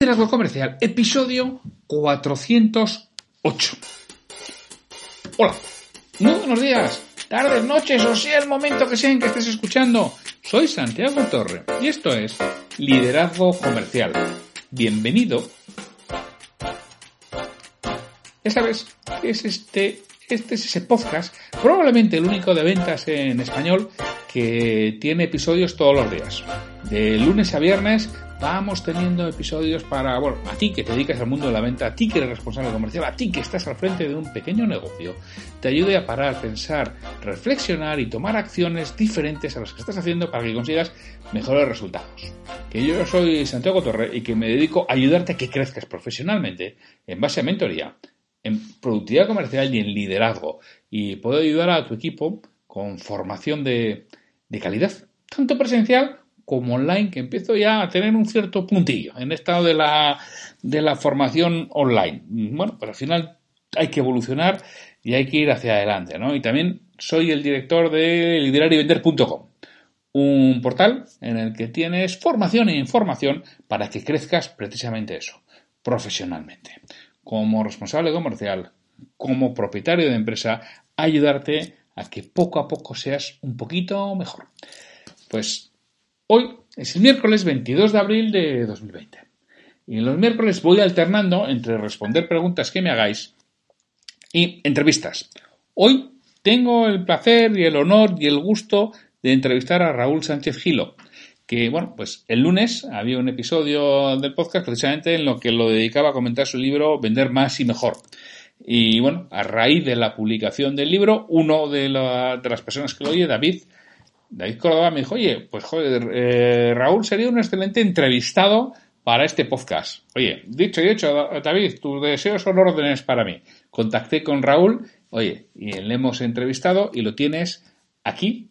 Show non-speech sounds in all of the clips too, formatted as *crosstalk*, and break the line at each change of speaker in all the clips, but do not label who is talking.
Liderazgo Comercial, episodio 408. Hola, muy buenos días, tardes, noches, o sea el momento que sea en que estés escuchando. Soy Santiago Torre y esto es Liderazgo Comercial. Bienvenido. Ya sabes que es este, este es ese podcast, probablemente el único de ventas en español que tiene episodios todos los días. De lunes a viernes vamos teniendo episodios para, bueno, a ti que te dedicas al mundo de la venta, a ti que eres responsable comercial, a ti que estás al frente de un pequeño negocio, te ayude a parar, pensar, reflexionar y tomar acciones diferentes a las que estás haciendo para que consigas mejores resultados. Que yo soy Santiago Torre y que me dedico a ayudarte a que crezcas profesionalmente en base a mentoría, en productividad comercial y en liderazgo. Y puedo ayudar a tu equipo con formación de, de calidad, tanto presencial como online, que empiezo ya a tener un cierto puntillo en estado de la, de la formación online. Bueno, pues al final hay que evolucionar y hay que ir hacia adelante, ¿no? Y también soy el director de liderarivender.com, un portal en el que tienes formación e información para que crezcas precisamente eso, profesionalmente. Como responsable comercial, como propietario de empresa, ayudarte a que poco a poco seas un poquito mejor. Pues Hoy es el miércoles 22 de abril de 2020. Y en los miércoles voy alternando entre responder preguntas que me hagáis y entrevistas. Hoy tengo el placer y el honor y el gusto de entrevistar a Raúl Sánchez Gilo, que, bueno, pues el lunes había un episodio del podcast precisamente en lo que lo dedicaba a comentar su libro Vender más y mejor. Y bueno, a raíz de la publicación del libro, uno de, de las personas que lo oye, David, David Córdoba me dijo, oye, pues joder, eh, Raúl sería un excelente entrevistado para este podcast. Oye, dicho y hecho, David, tus deseos son órdenes para mí. Contacté con Raúl, oye, y le hemos entrevistado y lo tienes aquí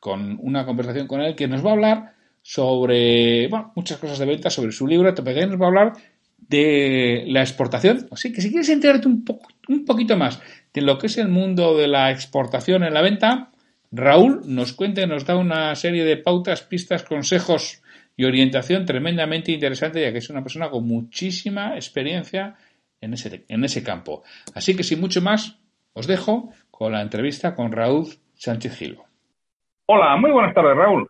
con una conversación con él que nos va a hablar sobre, muchas cosas de venta, sobre su libro, también nos va a hablar de la exportación. Así que si quieres enterarte un, un poquito más de lo que es el mundo de la exportación en la venta, Raúl nos cuenta y nos da una serie de pautas, pistas, consejos y orientación tremendamente interesante, ya que es una persona con muchísima experiencia en ese, en ese campo. Así que sin mucho más, os dejo con la entrevista con Raúl Sánchez Gilo.
Hola, muy buenas tardes, Raúl.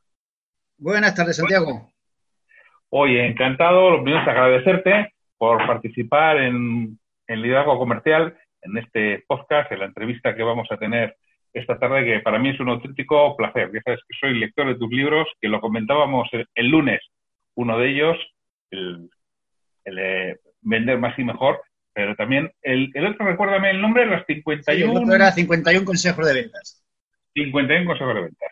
Buenas tardes, Santiago.
Oye, encantado, lo primero es agradecerte por participar en, en Liderazgo Comercial, en este podcast, en la entrevista que vamos a tener esta tarde, que para mí es un auténtico placer. Ya sabes que soy lector de tus libros, que lo comentábamos el, lunes, uno de ellos, el, Vender más y mejor, pero también el, el otro, recuérdame el nombre, las 51... Sí,
el otro era 51 consejos de ventas.
51 consejos de ventas.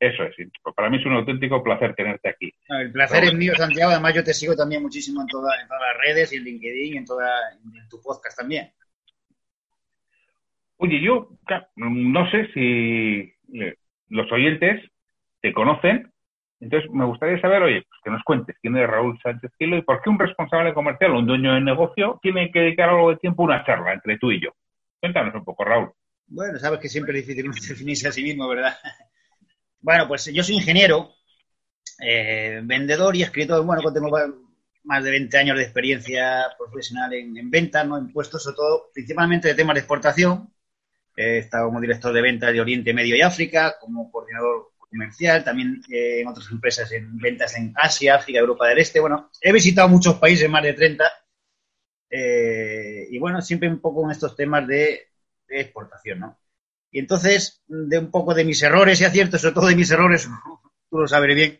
Eso es, para mí es un auténtico placer tenerte aquí.
el placer es mío, Santiago. Además, yo te sigo también muchísimo en, todas las redes y en LinkedIn y en, toda, en tu podcast también.
Oye, yo no sé si los oyentes te conocen, entonces me gustaría saber, oye, pues que nos cuentes quién es Raúl Sánchez Gilo y por qué un responsable comercial, un dueño de negocio, tiene que dedicar algo de tiempo a una charla entre tú y yo. Cuéntanos un poco, Raúl.
Bueno, sabes que siempre es difícil *laughs* definirse a sí mismo, ¿verdad? *laughs* bueno, pues yo soy ingeniero, eh, vendedor y escritor, bueno, tengo más de 20 años de experiencia profesional en, en ventas, ¿no? en puestos, sobre todo, principalmente de temas de exportación, He estado como director de ventas de Oriente Medio y África, como coordinador comercial, también eh, en otras empresas en ventas en Asia, África, Europa del Este. Bueno, he visitado muchos países, más de 30. Eh, y bueno, siempre un poco en estos temas de, exportación, ¿no? Y entonces, de un poco de mis errores y aciertos, sobre todo de mis errores, *laughs* tú lo sabes bien,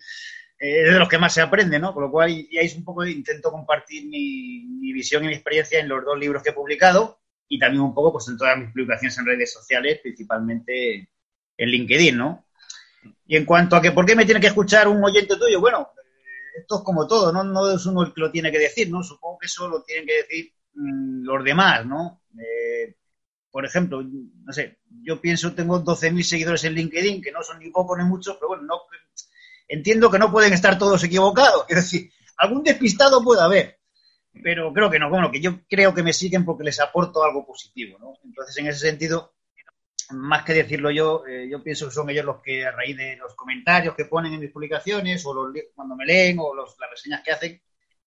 eh, es de los que más se aprende, ¿no? Con lo cual, ya es un poco, intento compartir mi, mi visión y mi experiencia en los dos libros que he publicado y también un poco pues en todas mis publicaciones en redes sociales, principalmente en LinkedIn, ¿no? Y en cuanto a que por qué me tiene que escuchar un oyente tuyo, bueno, esto es como todo, ¿no? Es uno el que lo tiene que decir, ¿no? Supongo que eso lo tienen que decir mm, los demás, ¿no? Eh, por ejemplo, no sé, yo pienso, tengo 12.000 seguidores en LinkedIn, que no son ni pocos ni muchos, pero bueno, no, entiendo que no pueden estar todos equivocados. Quiero decir, algún despistado puede haber, pero creo que no. Bueno, que yo creo que me siguen porque les aporto algo positivo, ¿no? Entonces, en ese sentido, más que decirlo yo, eh, yo pienso que son ellos los que a raíz de los comentarios que ponen en mis publicaciones o los, cuando me leen o las reseñas que hacen,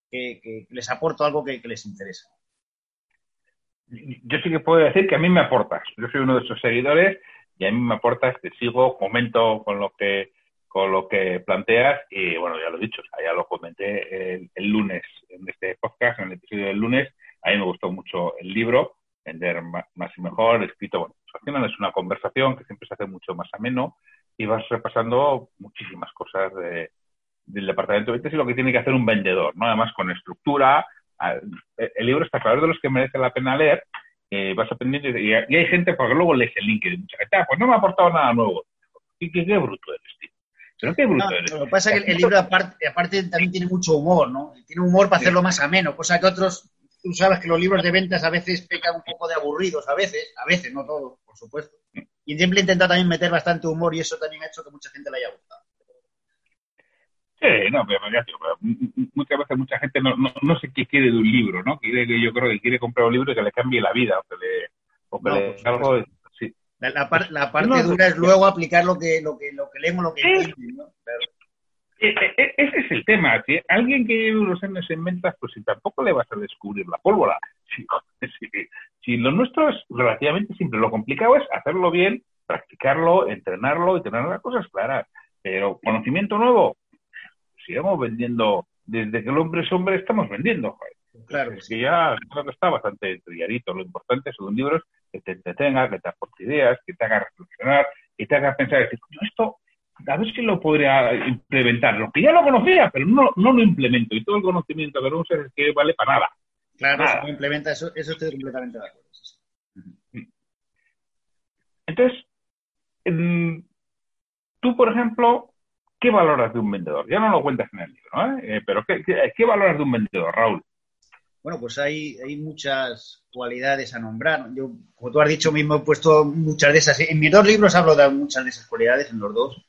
que, les aporto algo que, les interesa.
Yo sí que puedo decir que a mí me aportas. Yo soy uno de esos seguidores y a mí me aportas, te sigo, comento con lo que con lo que planteas y bueno, ya lo he dicho, ya lo comenté el, lunes en este podcast, en el episodio del lunes, a mí me gustó mucho el libro, Vender más y mejor, escrito, bueno, al final es una conversación que siempre se hace mucho más ameno y vas repasando muchísimas cosas del departamento de ventas y lo que tiene que hacer un vendedor, ¿no? Además, con estructura. El libro está claro de los que merece la pena leer. Eh, vas aprendiendo y, hay gente, porque luego lees el LinkedIn, mucha gente, ah, pues no me ha aportado nada nuevo. ¿Qué, qué, bruto eres, tío?
Bruto eres. Lo que pasa es que el, libro, aparte, aparte, también tiene mucho humor, ¿no? Tiene humor para hacerlo más ameno, cosa que otros tú sabes que los libros de ventas a veces pecan un poco de aburridos, a veces, a veces, no todos, por supuesto. Y siempre intenta también meter bastante humor y eso también ha hecho que mucha gente le haya gustado.
Sí, no, pero, ya, muchas veces mucha gente no, no, sé qué quiere de un libro, ¿no? Quiere yo creo que quiere comprar un libro que le cambie la vida o que le, o que le algo.
La, la, parte dura es luego aplicar lo que, lo que, lo que leemos, lo que ¿no? Claro.
Eh, eh, eh, ese es el tema. Si alguien que lleve unos años en ventas, pues si tampoco le vas a descubrir la pólvora. *laughs* Si, lo nuestro es relativamente simple, lo complicado es hacerlo bien, practicarlo, entrenarlo y tener las cosas claras. Pero conocimiento nuevo, sigamos vendiendo. Desde que el hombre es hombre, estamos vendiendo. Claro. Es que ya creo que está bastante trilladito. Lo importante es un libro que te entretenga, que te aporte ideas, que te haga reflexionar, que te haga pensar, decir, esto a ver si lo podría implementar. Lo que ya lo conocía, pero no, no lo implemento. Y todo el conocimiento que no usa es que vale para nada.
Claro, nada. eso implementa, eso, eso estoy completamente de acuerdo.
Entonces, tú, por ejemplo, ¿qué valoras de un vendedor? Ya no lo cuentas en el libro, ¿eh? eh pero ¿qué, qué, valoras de un vendedor, Raúl?
Bueno, pues hay, muchas cualidades a nombrar. Yo, como tú has dicho mismo, he puesto muchas de esas. En mis dos libros hablo de muchas de esas cualidades, en los dos.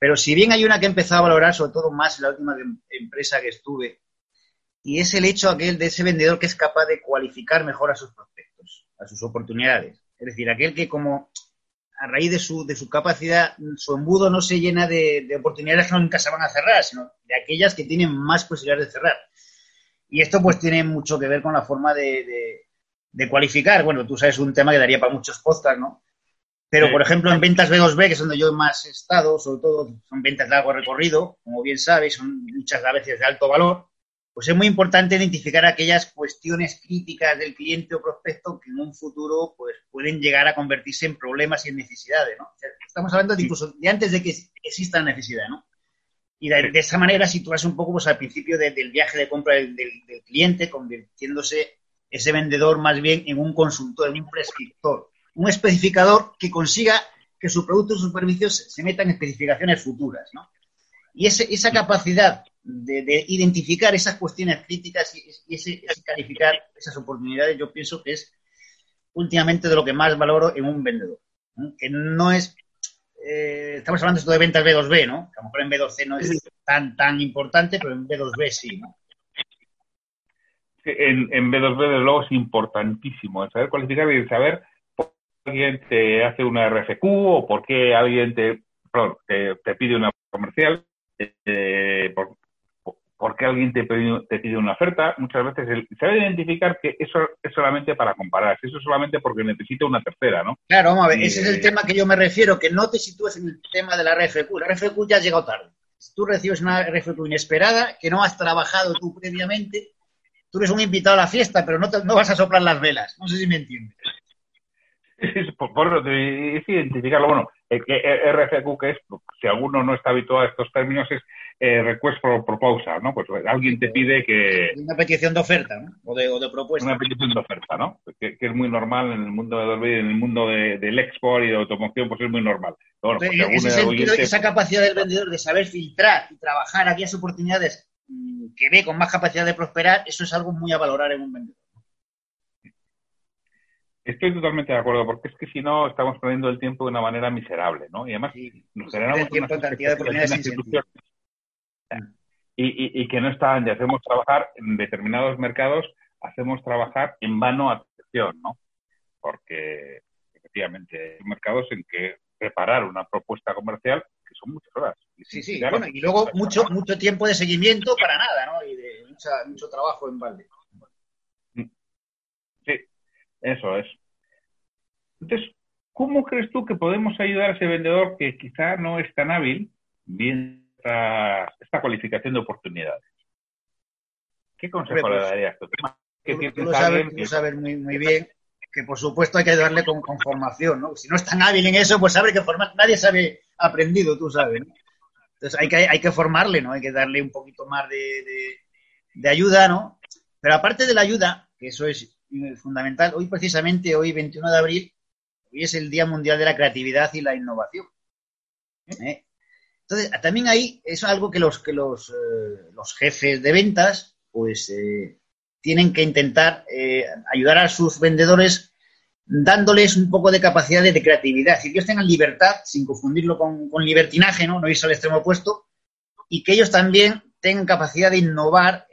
Pero si bien hay una que he empezado a valorar, sobre todo más en la última empresa que estuve, y es el hecho aquel de ese vendedor que es capaz de cualificar mejor a sus prospectos, a sus oportunidades. Es decir, aquel que como a raíz de su, de su capacidad, su embudo no se llena de, oportunidades que nunca se van a cerrar, sino de aquellas que tienen más posibilidades de cerrar. Y esto pues tiene mucho que ver con la forma de, de cualificar. Bueno, tú sabes un tema que daría para muchos podcasts, ¿no? Pero, por ejemplo, en ventas B2B, que es donde yo más he estado, sobre todo son ventas de largo recorrido, como bien sabéis, son muchas veces de alto valor, pues es muy importante identificar aquellas cuestiones críticas del cliente o prospecto que en un futuro pues, pueden llegar a convertirse en problemas y en necesidades, ¿no? estamos hablando de incluso de antes de que exista necesidad, ¿no? Y de, esa manera situarse un poco pues, al principio del viaje de compra del, del cliente, convirtiéndose ese vendedor más bien en un consultor, en un prescriptor un especificador que consiga que su producto o sus servicios se metan en especificaciones futuras, ¿no? Y esa capacidad de, identificar esas cuestiones críticas y, ese, calificar esas oportunidades, yo pienso que es últimamente de lo que más valoro en un vendedor. Que no es. Eh, estamos hablando esto de ventas B2B, ¿no? Que a lo mejor en B2C no es tan, tan importante, pero en B2B sí, ¿no?
En, en B2B, desde luego, es importantísimo el saber cualificar y el saber alguien te hace una RFQ o por qué alguien te, te, pide una comercial, eh, por, qué alguien te pide, te pide una oferta. Muchas veces se debe identificar que eso es solamente para comparar, eso es solamente porque necesita una tercera, ¿no?
Claro, vamos a ver, ese es el tema que yo me refiero, que no te sitúes en el tema de la RFQ. La RFQ ya ha llegado tarde. Si tú recibes una RFQ inesperada, que no has trabajado tú previamente, tú eres un invitado a la fiesta, pero no, no vas a soplar las velas. No sé si me entiendes. *laughs*
por, por es identificarlo. Bueno, el RFQ que es, si alguno no está habituado a estos términos, es eh, request for proposal, ¿no? Pues alguien te pide que...
Una petición de oferta, ¿no? O de, o de propuesta.
Una petición de oferta, ¿no? Que, es muy normal en el mundo de Dolby, en el mundo de, del export y de automoción, pues es muy normal.
Bueno, pues ese esa capacidad del vendedor de saber filtrar y trabajar aquellas oportunidades mm, que ve con más capacidad de prosperar, eso es algo muy a valorar en un vendedor.
Estoy totalmente de acuerdo, porque es que si no estamos perdiendo el tiempo de una manera miserable, ¿no? Y además nos generamos
tiempo cantidad de
y, y, y, que no están, y hacemos trabajar en determinados mercados, hacemos trabajar en vano atención, ¿no? Porque efectivamente hay mercados en que preparar una propuesta comercial que son muchas horas.
sí, sí, bueno, y luego mucho, mucho tiempo de seguimiento para nada, ¿no? Y de mucho trabajo en balde.
Eso es. Entonces, ¿cómo crees tú que podemos ayudar a ese vendedor que quizá no es tan hábil bien esta, cualificación de oportunidades? ¿Qué consejo le pues, darías tú?
tú, lo sabes, muy, muy bien que por supuesto hay que ayudarle con, formación, ¿no? Si no es tan hábil en eso, pues sabe que formar, nadie sabe aprendido, tú sabes, ¿no? Entonces hay que, hay que formarle, ¿no? Hay que darle un poquito más de, de ayuda, ¿no? Pero aparte de la ayuda, que eso es fundamental. Hoy, precisamente, hoy, 21 de abril, hoy es el Día Mundial de la Creatividad y la Innovación. ¿Eh? Entonces, también ahí es algo que los, que los, eh, los jefes de ventas, pues, eh, tienen que intentar ayudar a sus vendedores dándoles un poco de capacidad de, creatividad. Si ellos tengan libertad, sin confundirlo con, libertinaje, ¿no? no irse al extremo opuesto, y que ellos también tengan capacidad de innovar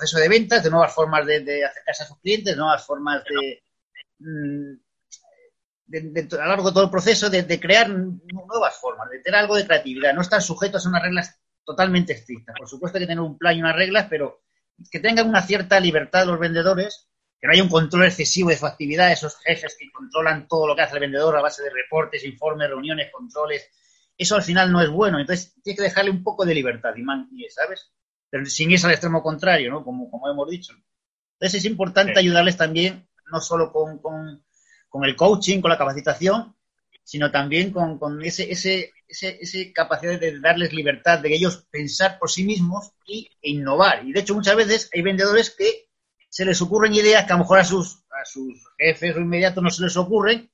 proceso de ventas, de nuevas formas de, acercarse a sus clientes, nuevas formas mm, de, a lo largo de todo el proceso, de, crear nuevas formas, de tener algo de creatividad, no estar sujetos a unas reglas totalmente estrictas. Por supuesto hay que tener un plan y unas reglas, pero que tengan una cierta libertad los vendedores, que no haya un control excesivo de su actividad, esos jefes que controlan todo lo que hace el vendedor a base de reportes, informes, reuniones, controles. Eso al final no es bueno. Entonces, tiene que dejarle un poco de libertad, ¿sabes? Pero sin irse al extremo contrario, ¿no? Como, como hemos dicho. Entonces es importante ayudarles también, no solo con, con, el coaching, con la capacitación, sino también con, con ese, ese, ese, capacidad de darles libertad, de ellos pensar por sí mismos y, e innovar. Y de hecho muchas veces hay vendedores que se les ocurren ideas que a lo mejor a sus, a sus jefes o inmediatos no se les ocurren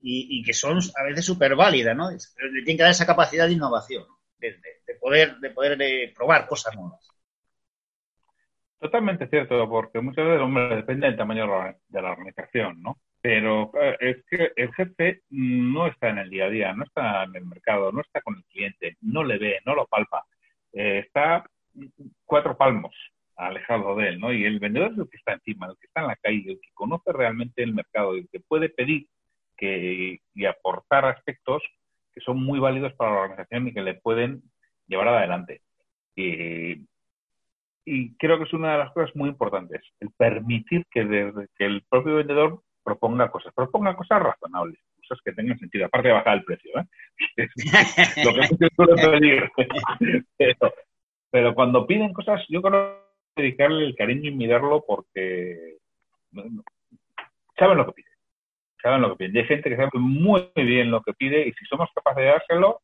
y, que son a veces súper válidas, ¿no? Pero le tienen que dar esa capacidad de innovación, de, de poder, de poder de probar cosas nuevas.
Totalmente cierto, porque muchas veces, hombre, depende del tamaño de la organización, ¿no? Pero eh, es que el jefe no está en el día a día, no está en el mercado, no está con el cliente, no le ve, no lo palpa. Eh, está cuatro palmos alejado de él, ¿no? Y el vendedor es el que está encima, el que está en la calle, el que conoce realmente el mercado, el que puede pedir que, y aportar aspectos que son muy válidos para la organización y que le pueden llevar adelante. Y y creo que es una de las cosas muy importantes, el permitir que, que el propio vendedor proponga cosas, proponga cosas razonables, cosas que tengan sentido, aparte de bajar el precio, ¿eh? *laughs* lo que muchos suelen *laughs* pedir. pero, pero, cuando piden cosas, yo creo que dedicarle el cariño y mirarlo porque saben lo que piden, saben lo que piden. Y hay gente que sabe muy bien lo que pide y si somos capaces de dárselo,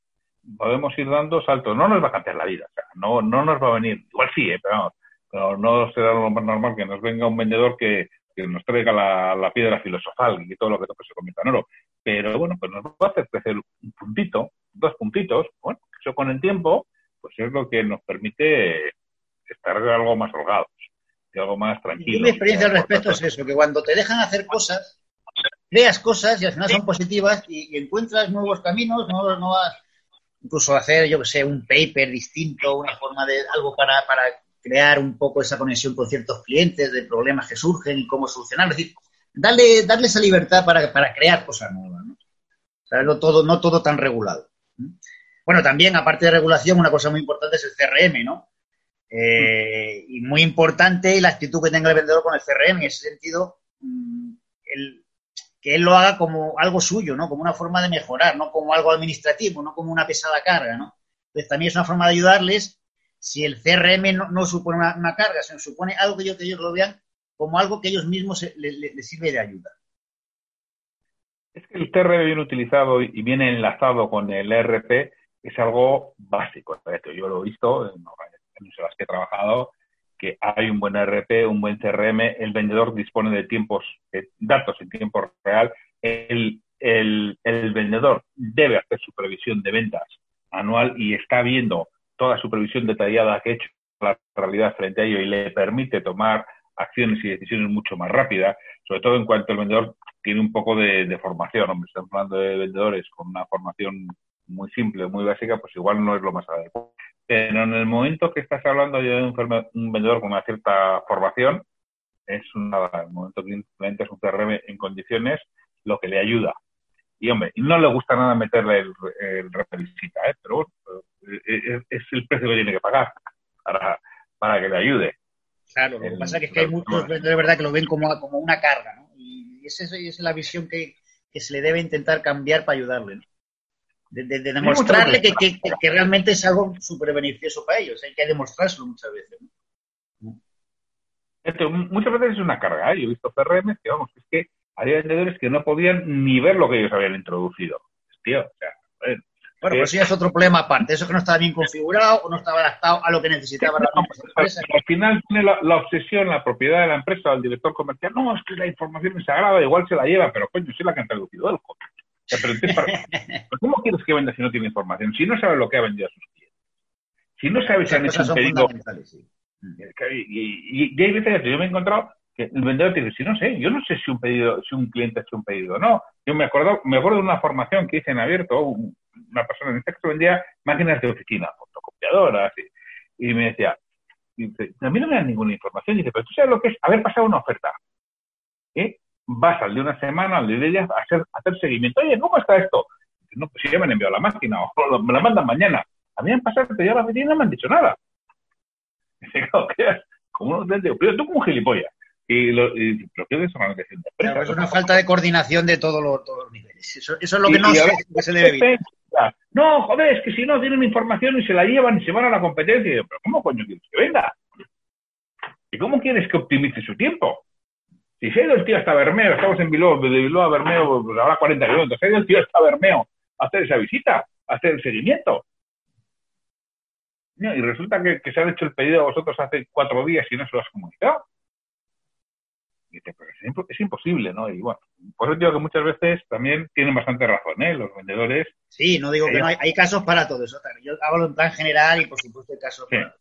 podemos ir dando saltos. No nos va a cambiar la vida, o sea, no, no nos va a venir, igual sí, ¿eh? pero, pero no será lo más normal que nos venga un vendedor que, que nos traiga la, la, piedra filosofal y todo lo que se comenta en oro. Pero bueno, pues nos va a hacer crecer un puntito, dos puntitos, bueno, eso con el tiempo, pues es lo que nos permite estar algo más holgados, algo más tranquilo.
Mi experiencia al respecto es eso, que cuando te dejan hacer cosas, creas cosas y al final son positivas y, encuentras nuevos caminos, nuevas, nuevas incluso hacer, yo que sé, un paper distinto, una forma de algo para, para crear un poco esa conexión con ciertos clientes, de problemas que surgen y cómo solucionarlos. Es decir, darle, esa libertad para, para crear cosas nuevas, ¿no? no todo, no todo tan regulado. Bueno, también, aparte de regulación, una cosa muy importante es el CRM, ¿no? Eh, y muy importante la actitud que tenga el vendedor con el CRM. En ese sentido, mm, el, que él lo haga como algo suyo, ¿no? Como una forma de mejorar, no como algo administrativo, no como una pesada carga, ¿no? Entonces también es una forma de ayudarles si el CRM no, supone una, carga, sino supone algo que ellos, que ellos lo vean como algo que ellos mismos les sirve de ayuda.
Es que el CRM bien utilizado y bien enlazado con el ERP es algo básico. Yo lo he visto en las que he trabajado que hay un buen RP, un buen CRM, el vendedor dispone de tiempos, de datos en tiempo real, el, el, el, vendedor debe hacer su previsión de ventas anual y está viendo toda su previsión detallada que ha hecho la realidad frente a ello y le permite tomar acciones y decisiones mucho más rápidas, sobre todo en cuanto el vendedor tiene un poco de, formación. Hombre, estamos hablando de vendedores con una formación muy simple, muy básica, pues igual no es lo más adecuado. Pero en el momento que estás hablando de un, vendedor con una cierta formación, es una, el momento que implementas un CRM en condiciones, lo que le ayuda. Y hombre, no le gusta nada meterle el, el revisita, ¿eh? pero bueno, eh, es, el precio que tiene que pagar para, para que le ayude.
Claro, lo que pasa es que, hay muchos vendedores verdad que lo ven como, como una carga, ¿no? Y esa es, la visión que, que, se le debe intentar cambiar para ayudarle, ¿no? De, demostrarle que, que, realmente es algo súper beneficioso para ellos. Hay que demostrárselo muchas veces. ¿no?
muchas veces es una carga. ¿eh? Yo he visto CRM que, vamos, es que había vendedores que no podían ni ver lo que ellos habían introducido. Tío, o sea,
bueno, pues sí es otro problema aparte. Eso que no estaba bien configurado o no estaba adaptado a lo que necesitaba la
empresa. Al final tiene la, obsesión, la propiedad de la empresa, el director comercial. No, es que la información es sagrada, igual se la lleva, pero coño, sí la que han traducido el ¿Cómo quieres que venda si no tiene información? Si no sabe lo que ha vendido a sus clientes. Si no sabe si han hecho un pedido. Y, y, hay veces que yo me he encontrado que el vendedor te dice, si no sé, yo no sé si un pedido, si un cliente ha hecho un pedido o no. Yo me acuerdo, me acuerdo de una formación que hice en abierto, una persona en este caso vendía máquinas de oficina, fotocopiadoras, y, me decía, a mí no me dan ninguna información. Y dice, pero tú sabes lo que es haber pasado una oferta. ¿Eh? Vas al de una semana, al de ellas, a hacer, hacer seguimiento. Oye, ¿cómo está esto? no, pues si ya me han enviado la máquina, o me la mandan mañana. A mí me han pasado que ya la oficina no me han dicho nada. *laughs* Dice, como un pero tú como un gilipollas. Y lo, y lo que es
es una falta de coordinación de todos los, todos los niveles. Eso, eso, es lo que no se, se, debe evitar.
No, joder, es que si no tienen información y se la llevan y se van a la competencia. Y pero ¿cómo coño quieres que venga? ¿Y cómo quieres que optimice su tiempo? Si se ha ido el tío hasta Bermeo, estamos en Bilbao, de Bilbao a Bermeo, pues ahora 40 kilómetros, ido el tío hasta Bermeo a hacer esa visita, a hacer el seguimiento. y resulta que, que, se han hecho el pedido a vosotros hace cuatro días y no se lo has comunicado es imposible, ¿no? Y bueno, por eso digo que muchas veces también tienen bastante razón, ¿eh? Los vendedores.
Sí, no digo que no, hay, casos para todo eso. Yo hablo en plan general y por supuesto hay casos para
mm.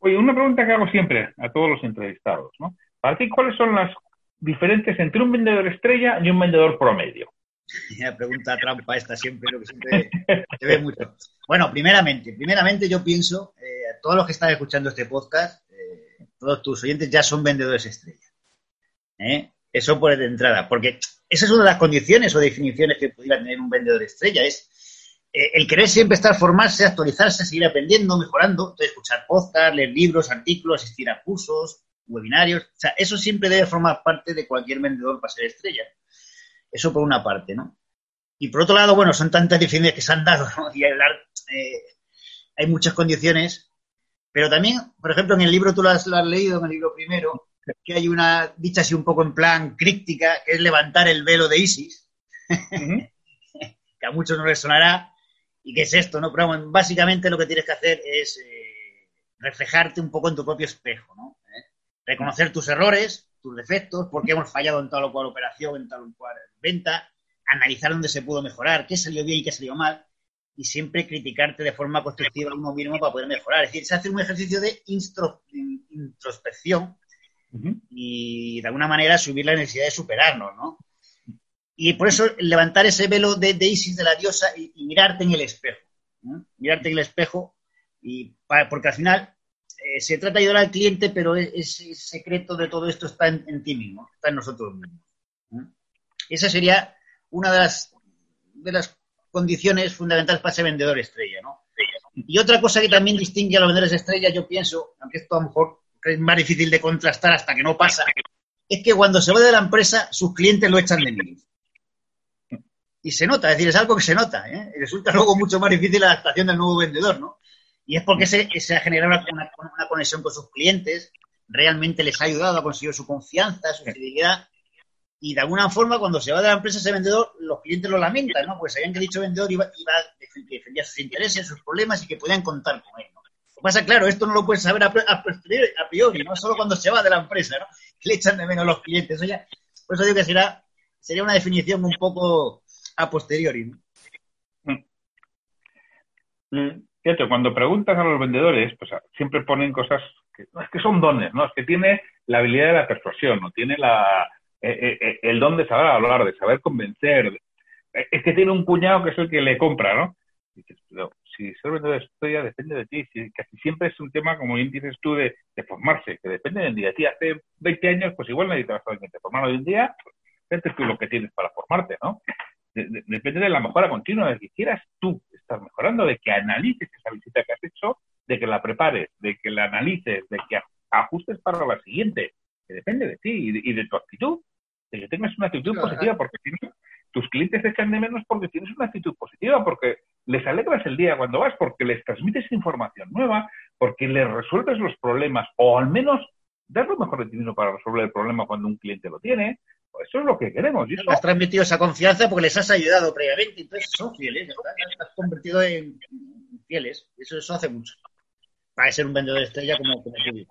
Oye, una pregunta que hago siempre a todos los entrevistados, ¿no? Para ti, ¿cuáles son las diferencias entre un vendedor estrella y un vendedor promedio? *laughs*
La pregunta trampa esta siempre, lo que siempre se ve mucho. Bueno, primeramente, primeramente yo pienso, eh, a todos los que están escuchando este podcast, todos tus oyentes ya son vendedores estrella. ¿eh? Eso por de entrada, porque esa es una de las condiciones o definiciones que pudiera tener un vendedor estrella, es eh, el querer siempre estar, formarse, actualizarse, seguir aprendiendo, mejorando, escuchar podcast, leer libros, artículos, asistir a cursos, webinarios, o sea, eso siempre debe formar parte de cualquier vendedor para ser estrella. Eso por una parte, ¿no? Y por otro lado, bueno, son tantas definiciones que se han dado, ¿no? *laughs* Y hablar, eh, hay muchas condiciones pero también, por ejemplo, en el libro tú lo has, leído, en el libro primero, que hay una dicha así un poco en plan críptica, que es levantar el velo de Isis, *laughs* que a muchos no les sonará, y que es esto, ¿no? Pero básicamente lo que tienes que hacer es eh, reflejarte un poco en tu propio espejo, ¿no? ¿Eh? Reconocer tus errores, tus defectos, por qué hemos fallado en tal o cual operación, en tal o cual venta, analizar dónde se pudo mejorar, qué salió bien y qué salió mal, y siempre criticarte de forma constructiva a uno mismo para poder mejorar. Es decir, se hace un ejercicio de introspección y de alguna manera subir la necesidad de superarnos, ¿no? Y por eso levantar ese velo de, Isis de la diosa y, mirarte en el espejo. Mirarte en el espejo y porque al final eh, se trata de ayudar al cliente, pero e, ese secreto de todo esto está en, ti mismo, está en nosotros mismos. Esa sería una de las, de las condiciones fundamentales para ser vendedor estrella, ¿no? Y otra cosa que también distingue a los vendedores estrella, yo pienso, aunque esto a lo mejor es más difícil de contrastar hasta que no pasa, es que cuando se va de la empresa, sus clientes lo echan de menos. Y se nota, es decir, es algo que se nota, ¿eh? Resulta luego mucho más difícil la adaptación del nuevo vendedor, ¿no? Y es porque se, se ha generado una, una, conexión con sus clientes, realmente les ha ayudado a conseguir su confianza, su fidelidad, y de alguna forma cuando se va de la empresa ese vendedor, los clientes lo lamentan, ¿no? Porque sabían que dicho vendedor iba, iba defendía sus intereses, sus problemas y que podían contar con él, ¿no? Lo que pasa, claro, esto no lo puedes saber a, priori, ¿no? Solo cuando se va de la empresa, ¿no? le echan de menos los clientes. Eso ya, por eso digo que será, sería una definición un poco a posteriori, ¿no?
Mm. fíjate, cuando preguntas a los vendedores, pues siempre ponen cosas que, es que son dones, ¿no? Es que tiene la habilidad de la persuasión, ¿no? Tiene la, eh, eh, el don de saber hablar, de saber convencer. Es que tiene un cuñado que es el que le compra, ¿no? Y dices, pero si ser vendedor de historia depende de ti. Si, casi siempre es un tema, como bien dices tú, de, formarse, que depende del día. Si hace 20 años, pues igual necesitas a alguien te formar hoy en día, pues, tú lo que tienes para formarte, ¿no? Depende de la mejora continua, de que quieras tú estar mejorando, de que analices esa visita que has hecho, de que la prepares, de que la analices, de que ajustes para la siguiente, que depende de ti y de, tu actitud, de que tengas una actitud positiva, porque tus clientes te echan de menos porque tienes una actitud positiva, porque les alegras el día cuando vas, porque les transmites información nueva, porque les resuelves los problemas, o al menos das lo mejor de ti mismo para resolver el problema cuando un cliente lo tiene, eso es lo que queremos. Y
Has transmitido esa confianza porque les has ayudado previamente, entonces son fieles, ¿verdad? Has convertido en fieles. Eso, eso hace mucho. Para ser un vendedor de estrella como, como tú dices.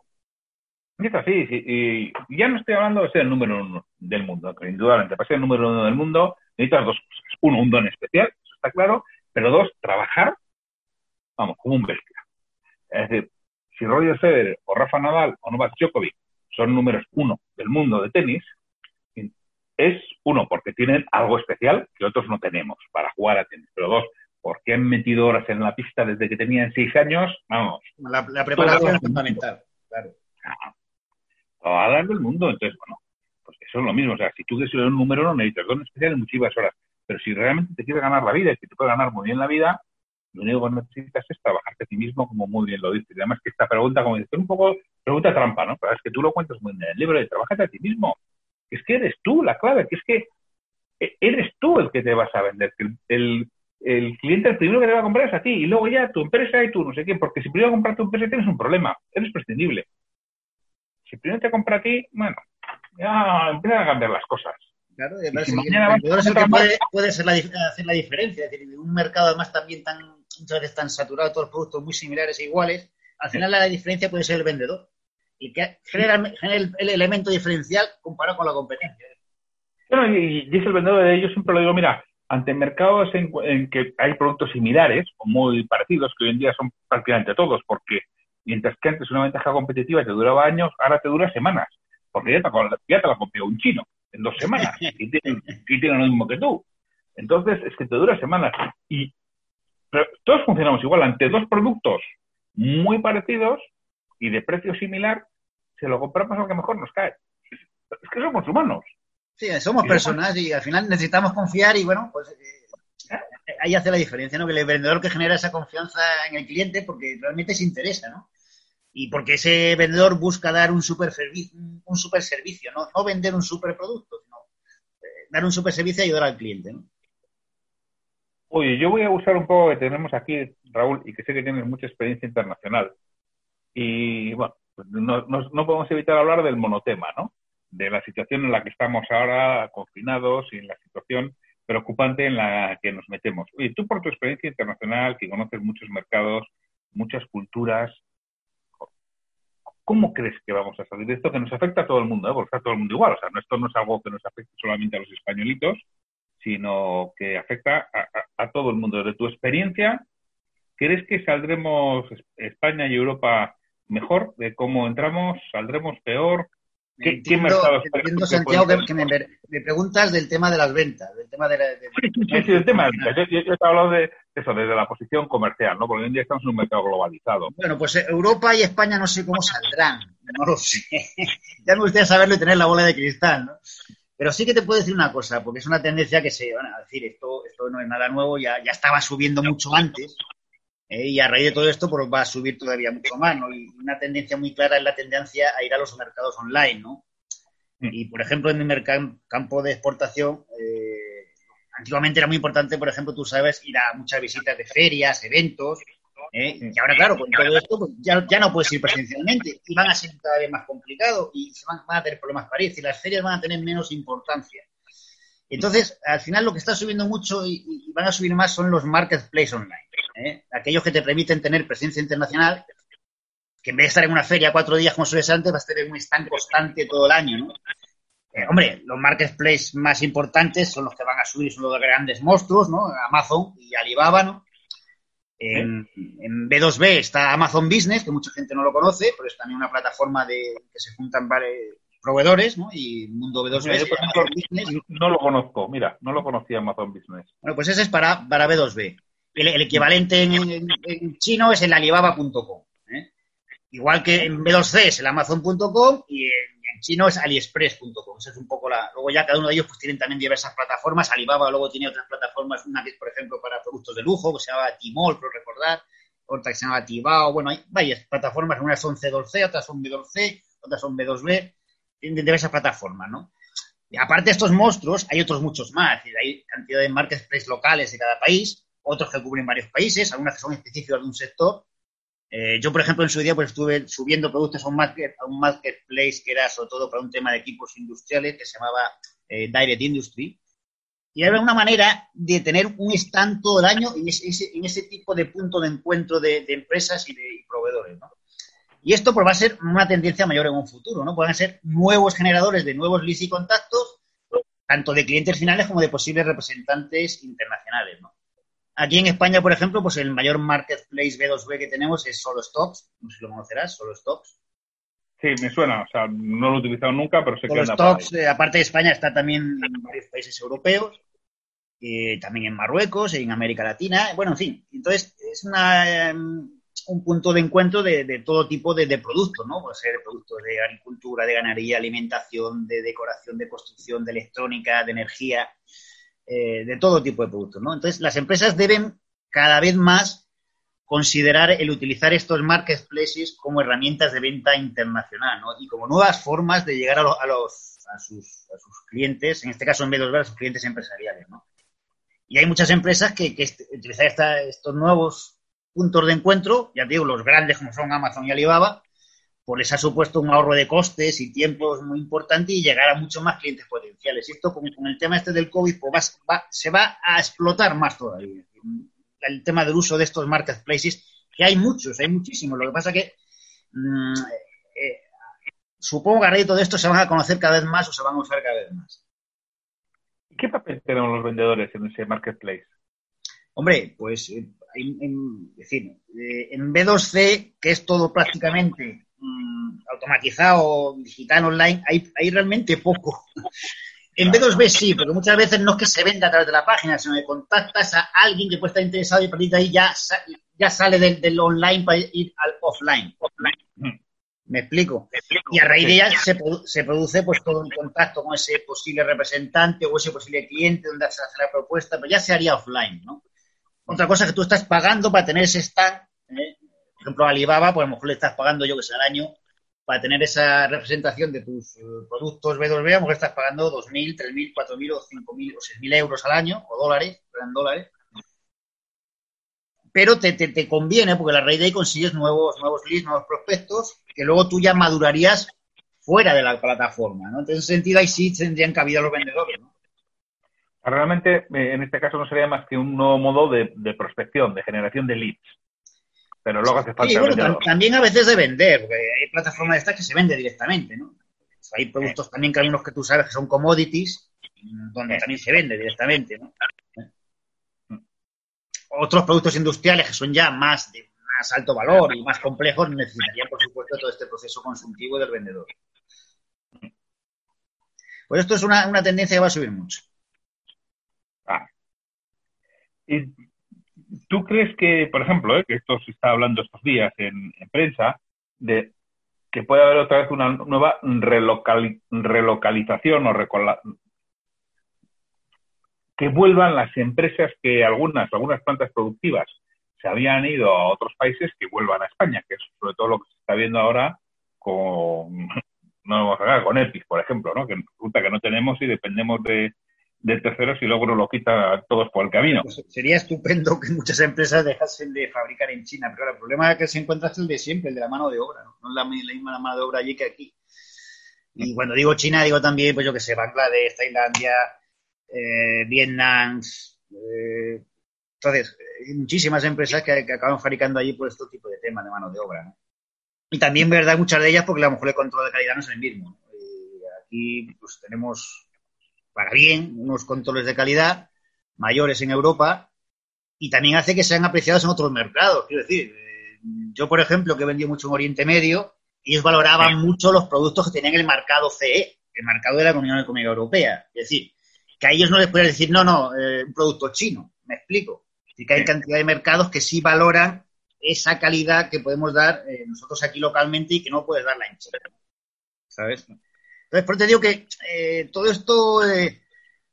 Es así, y ya no estoy hablando de ser el número uno del mundo, que indudablemente para ser el número uno del mundo necesitas dos cosas. Uno, un don especial, eso está claro, pero dos, trabajar, vamos, como un bestia. Es decir, si Roger Federer o Rafa Nadal o Novak Djokovic son números uno del mundo de tenis, es, uno, porque tienen algo especial que otros no tenemos para jugar a tenis, pero dos, porque han metido horas en la pista desde que tenían seis años, vamos.
La, preparación es fundamental, claro.
A hablar del mundo, entonces, bueno, pues eso es lo mismo. O sea, si tú quieres ser un número uno, necesitas dos especiales muchísimas horas. Pero si realmente te quieres ganar la vida y que te puedes ganar muy bien la vida, lo único que necesitas es trabajarte a ti mismo, como muy bien lo dices. Y además que esta pregunta, como dices, es un poco pregunta trampa, ¿no? Pero es que tú lo cuentas muy bien en el libro de trabajate a ti mismo es que eres tú la clave, que es que e, eres tú el que te vas a vender. El, el, cliente el primero que te va a comprar es a ti y luego ya tu empresa y tú no sé quién, porque si primero comprar tu empresa tienes un problema, eres prescindible. Si primero te compra a ti, bueno, ya empiezan a cambiar las cosas.
Claro, además, si mañana es el que puede, puede ser la, hacer la diferencia. Es decir, un mercado además también tan, muchas veces tan saturado, todos los productos muy similares e iguales, al final la diferencia puede ser el vendedor y que genera, el, elemento diferencial comparado con la competencia.
Bueno, y, dice el vendedor de ellos, siempre lo digo, mira, ante mercados en, que hay productos similares o muy parecidos, que hoy en día son prácticamente todos, porque mientras que antes una ventaja competitiva te duraba años, ahora te dura semanas, porque ya te, ya te la copió un chino en dos semanas *laughs* y tiene, lo mismo que tú. Entonces, es que te dura semanas. Y todos funcionamos igual. Ante dos productos muy parecidos, y de precio similar, se lo compramos al que mejor nos cae. Es que somos humanos.
Sí, somos personas y al final necesitamos confiar y bueno, pues eh, ahí hace la diferencia, ¿no? Que el vendedor que genera esa confianza en el cliente porque realmente se interesa, ¿no? Y porque ese vendedor busca dar un super servicio, un super servicio, ¿no? No vender un super producto, sino eh, dar un super servicio y ayudar al cliente, ¿no?
Oye, yo voy a usar un poco que tenemos aquí, Raúl, y que sé que tienes mucha experiencia internacional. Y bueno, pues no, no, podemos evitar hablar del monotema, ¿no? De la situación en la que estamos ahora confinados y en la situación preocupante en la que nos metemos. Oye, tú por tu experiencia internacional, que conoces muchos mercados, muchas culturas, ¿cómo crees que vamos a salir de esto que nos afecta a todo el mundo? ¿eh? Porque está todo el mundo igual. O sea, esto no es algo que nos afecte solamente a los españolitos, sino que afecta a, a todo el mundo. Desde tu experiencia, ¿crees que saldremos España y Europa mejor de cómo entramos, saldremos peor.
¿Qué, entiendo, mercado entiendo, Santiago, que, me, preguntas del tema de las ventas, del tema de,
sí, sí, sí, del tema de ventas. Yo, he hablado de eso, desde la posición comercial, ¿no? Porque hoy en día estamos en un mercado globalizado.
Bueno, pues eh, Europa y España no sé cómo saldrán, no lo sé. *laughs* ya me gustaría saberlo y tener la bola de cristal, ¿no? Pero sí que te puedo decir una cosa, porque es una tendencia que se, van a decir, esto, esto no es nada nuevo, ya, ya estaba subiendo mucho antes, ¿eh? y a raíz de todo esto pues, va a subir todavía mucho más, ¿no? Y una tendencia muy clara es la tendencia a ir a los mercados online, ¿no? Mm. Y, por ejemplo, en el campo de exportación, eh, antiguamente era muy importante, por ejemplo, tú sabes, ir a muchas visitas de ferias, eventos, ¿eh? y ahora, claro, con todo esto, pues, ya, ya, no puedes ir presencialmente y van a ser cada vez más complicados y se van, a tener problemas para ir, y las ferias van a tener menos importancia. Entonces, al final lo que está subiendo mucho y, van a subir más son los marketplaces online. ¿eh? aquellos que te permiten tener presencia internacional, que en vez de estar en una feria cuatro días como suele ser antes, vas a tener un stand constante todo el año, ¿no? Eh, hombre, los marketplaces más importantes son los que van a subir, son los grandes monstruos, ¿no? Amazon y Alibaba, ¿no? En, B2B está Amazon Business, que mucha gente no lo conoce, pero es también una plataforma de que se juntan varios proveedores, ¿no? Y mundo B2B.
no lo conozco, mira, no lo conocía Amazon Business.
Bueno, pues ese es para, para B2B. El, equivalente en, chino es el alibaba.com. ¿eh? Igual que en B2C es el amazon.com y en, chino es aliexpress.com. Esa es un poco la. Luego ya cada uno de ellos pues tienen también diversas plataformas. Alibaba luego tiene otras plataformas, una que es, por ejemplo, para productos de lujo, que se llama Timol, por recordar, otra que se llama Tibao. Bueno, hay varias plataformas, unas son C2C, otras son B2C, otras son B2B, tienen diversas plataformas, ¿no? Y aparte de estos monstruos, hay otros muchos más. hay cantidad de marketplaces locales de cada país otros que cubren varios países, algunas que son específicas de un sector. Eh, yo, por ejemplo, en su día pues estuve subiendo productos a un, market, a un marketplace que era sobre todo para un tema de equipos industriales que se llamaba eh, Direct Industry. Y era una manera de tener un stand todo el año en ese, en ese tipo de punto de encuentro de, empresas y de proveedores. ¿no? Y esto pues, va a ser una tendencia mayor en un futuro. ¿no? Pueden ser nuevos generadores de nuevos leads y contactos, tanto de clientes finales como de posibles representantes internacionales. ¿no? Aquí en España, por ejemplo, pues el mayor marketplace B2B que tenemos es Solo Stocks. No sé si lo conocerás, Solo Stocks.
Sí, me suena. O sea, no lo he utilizado nunca, pero sé
Solo que Stocks, eh, aparte de España, está también en varios países europeos, eh, también en Marruecos, en América Latina. Bueno, en fin. Entonces, es una, em, un punto de encuentro de, todo tipo de, productos, ¿no? Puede ser productos de agricultura, de ganadería, alimentación, de decoración, de construcción, de electrónica, de energía. Eh, de todo tipo de productos, ¿no? Entonces, las empresas deben cada vez más considerar el utilizar estos marketplaces como herramientas de venta internacional, ¿no? Y como nuevas formas de llegar a, los, a, sus, clientes, en este caso en vez de a sus clientes empresariales, ¿no? Y hay muchas empresas que, que utilizar estos nuevos puntos de encuentro, ya digo, los grandes como son Amazon y Alibaba, pues les ha supuesto un ahorro de costes y tiempos muy importante y llegar a muchos más clientes potenciales. Y esto con, el tema este del COVID pues se va a explotar más todavía. El tema del uso de estos marketplaces, que hay muchos, hay muchísimos. Lo que pasa que mm, eh, supongo que a raíz de todo esto se van a conocer cada vez más o se van a usar cada vez más.
¿Qué papel tenemos los vendedores en ese marketplace?
Hombre, pues eh, en, decir, eh, en B2C, que es todo prácticamente Mm, automatizado, digital, online, hay, hay realmente poco. En B2B sí, porque muchas veces no es que se venda a través de la página, sino que contactas a alguien que puede estar interesado y a partir de ahí ya, ya sale del, online para ir al offline. ¿Me explico? Y a raíz de ella se, se, produce pues todo el contacto con ese posible representante o ese posible cliente donde se hace la propuesta, pero ya se haría offline, ¿no? Otra cosa que tú estás pagando para tener ese stand ¿eh? por ejemplo, Alibaba, pues a lo mejor le estás pagando, yo que sé, al año para tener esa representación de tus eh, productos B2B, a lo mejor estás pagando 2.000, 3.000, 4.000 o 5.000 o 6.000 euros al año, o dólares, en dólares. Pero te, te, conviene porque la raíz de ahí consigues nuevos, nuevos leads, nuevos prospectos, que luego tú ya madurarías fuera de la plataforma, ¿no? Entonces, en ese sentido, ahí sí tendrían cabida los vendedores, ¿no?
Realmente, eh, en este caso no sería más que un nuevo modo de, de prospección, de generación de leads pero luego hace falta.
bueno, también a veces de vender, porque hay plataformas de estas que se vende directamente, ¿no? hay productos también que hay unos que tú sabes que son commodities, donde también se vende directamente, ¿no? Otros productos industriales que son ya más de más alto valor y más complejos necesitarían, por supuesto, todo este proceso consultivo del vendedor. Pues esto es una, una tendencia que va a subir mucho.
Ah. Y ¿Tú crees que, por ejemplo, eh, que esto se está hablando estos días en, prensa, de que puede haber otra vez una nueva relocalización o que vuelvan las empresas que algunas, algunas plantas productivas se habían ido a otros países que vuelvan a España, que es sobre todo lo que se está viendo ahora con, *laughs* no vamos con EPIC, por ejemplo, ¿no? que resulta que no tenemos y dependemos de, de terceros y luego nos lo quita todos por el camino.
Pues sería estupendo que muchas empresas dejasen de fabricar en China, pero el problema que se encuentra es el de siempre, el de la mano de obra, no, es la, misma mano de obra allí que aquí. Y cuando digo China, digo también, pues yo que sé, Bangladesh, Tailandia, eh, Vietnam. Eh, entonces, muchísimas empresas que, acaban fabricando allí por este tipo de temas de mano de obra. Y también, verdad, muchas de ellas porque a lo mejor el control de calidad no es el mismo. Eh, aquí pues tenemos para bien, unos controles de calidad mayores en Europa y también hace que sean apreciados en otros mercados. Quiero decir, eh, yo, por ejemplo, que he vendido mucho en Oriente Medio, ellos valoraban mucho los productos que tenían el mercado CE, el mercado de la Unión Económica Europea. Es decir, que a ellos no les puedes decir, no, no, eh, un producto chino, me explico. Es que hay cantidad de mercados que sí valoran esa calidad que podemos dar eh, nosotros aquí localmente y que no puedes darla en China. ¿Sabes? Entonces, por eso te digo que eh, todo esto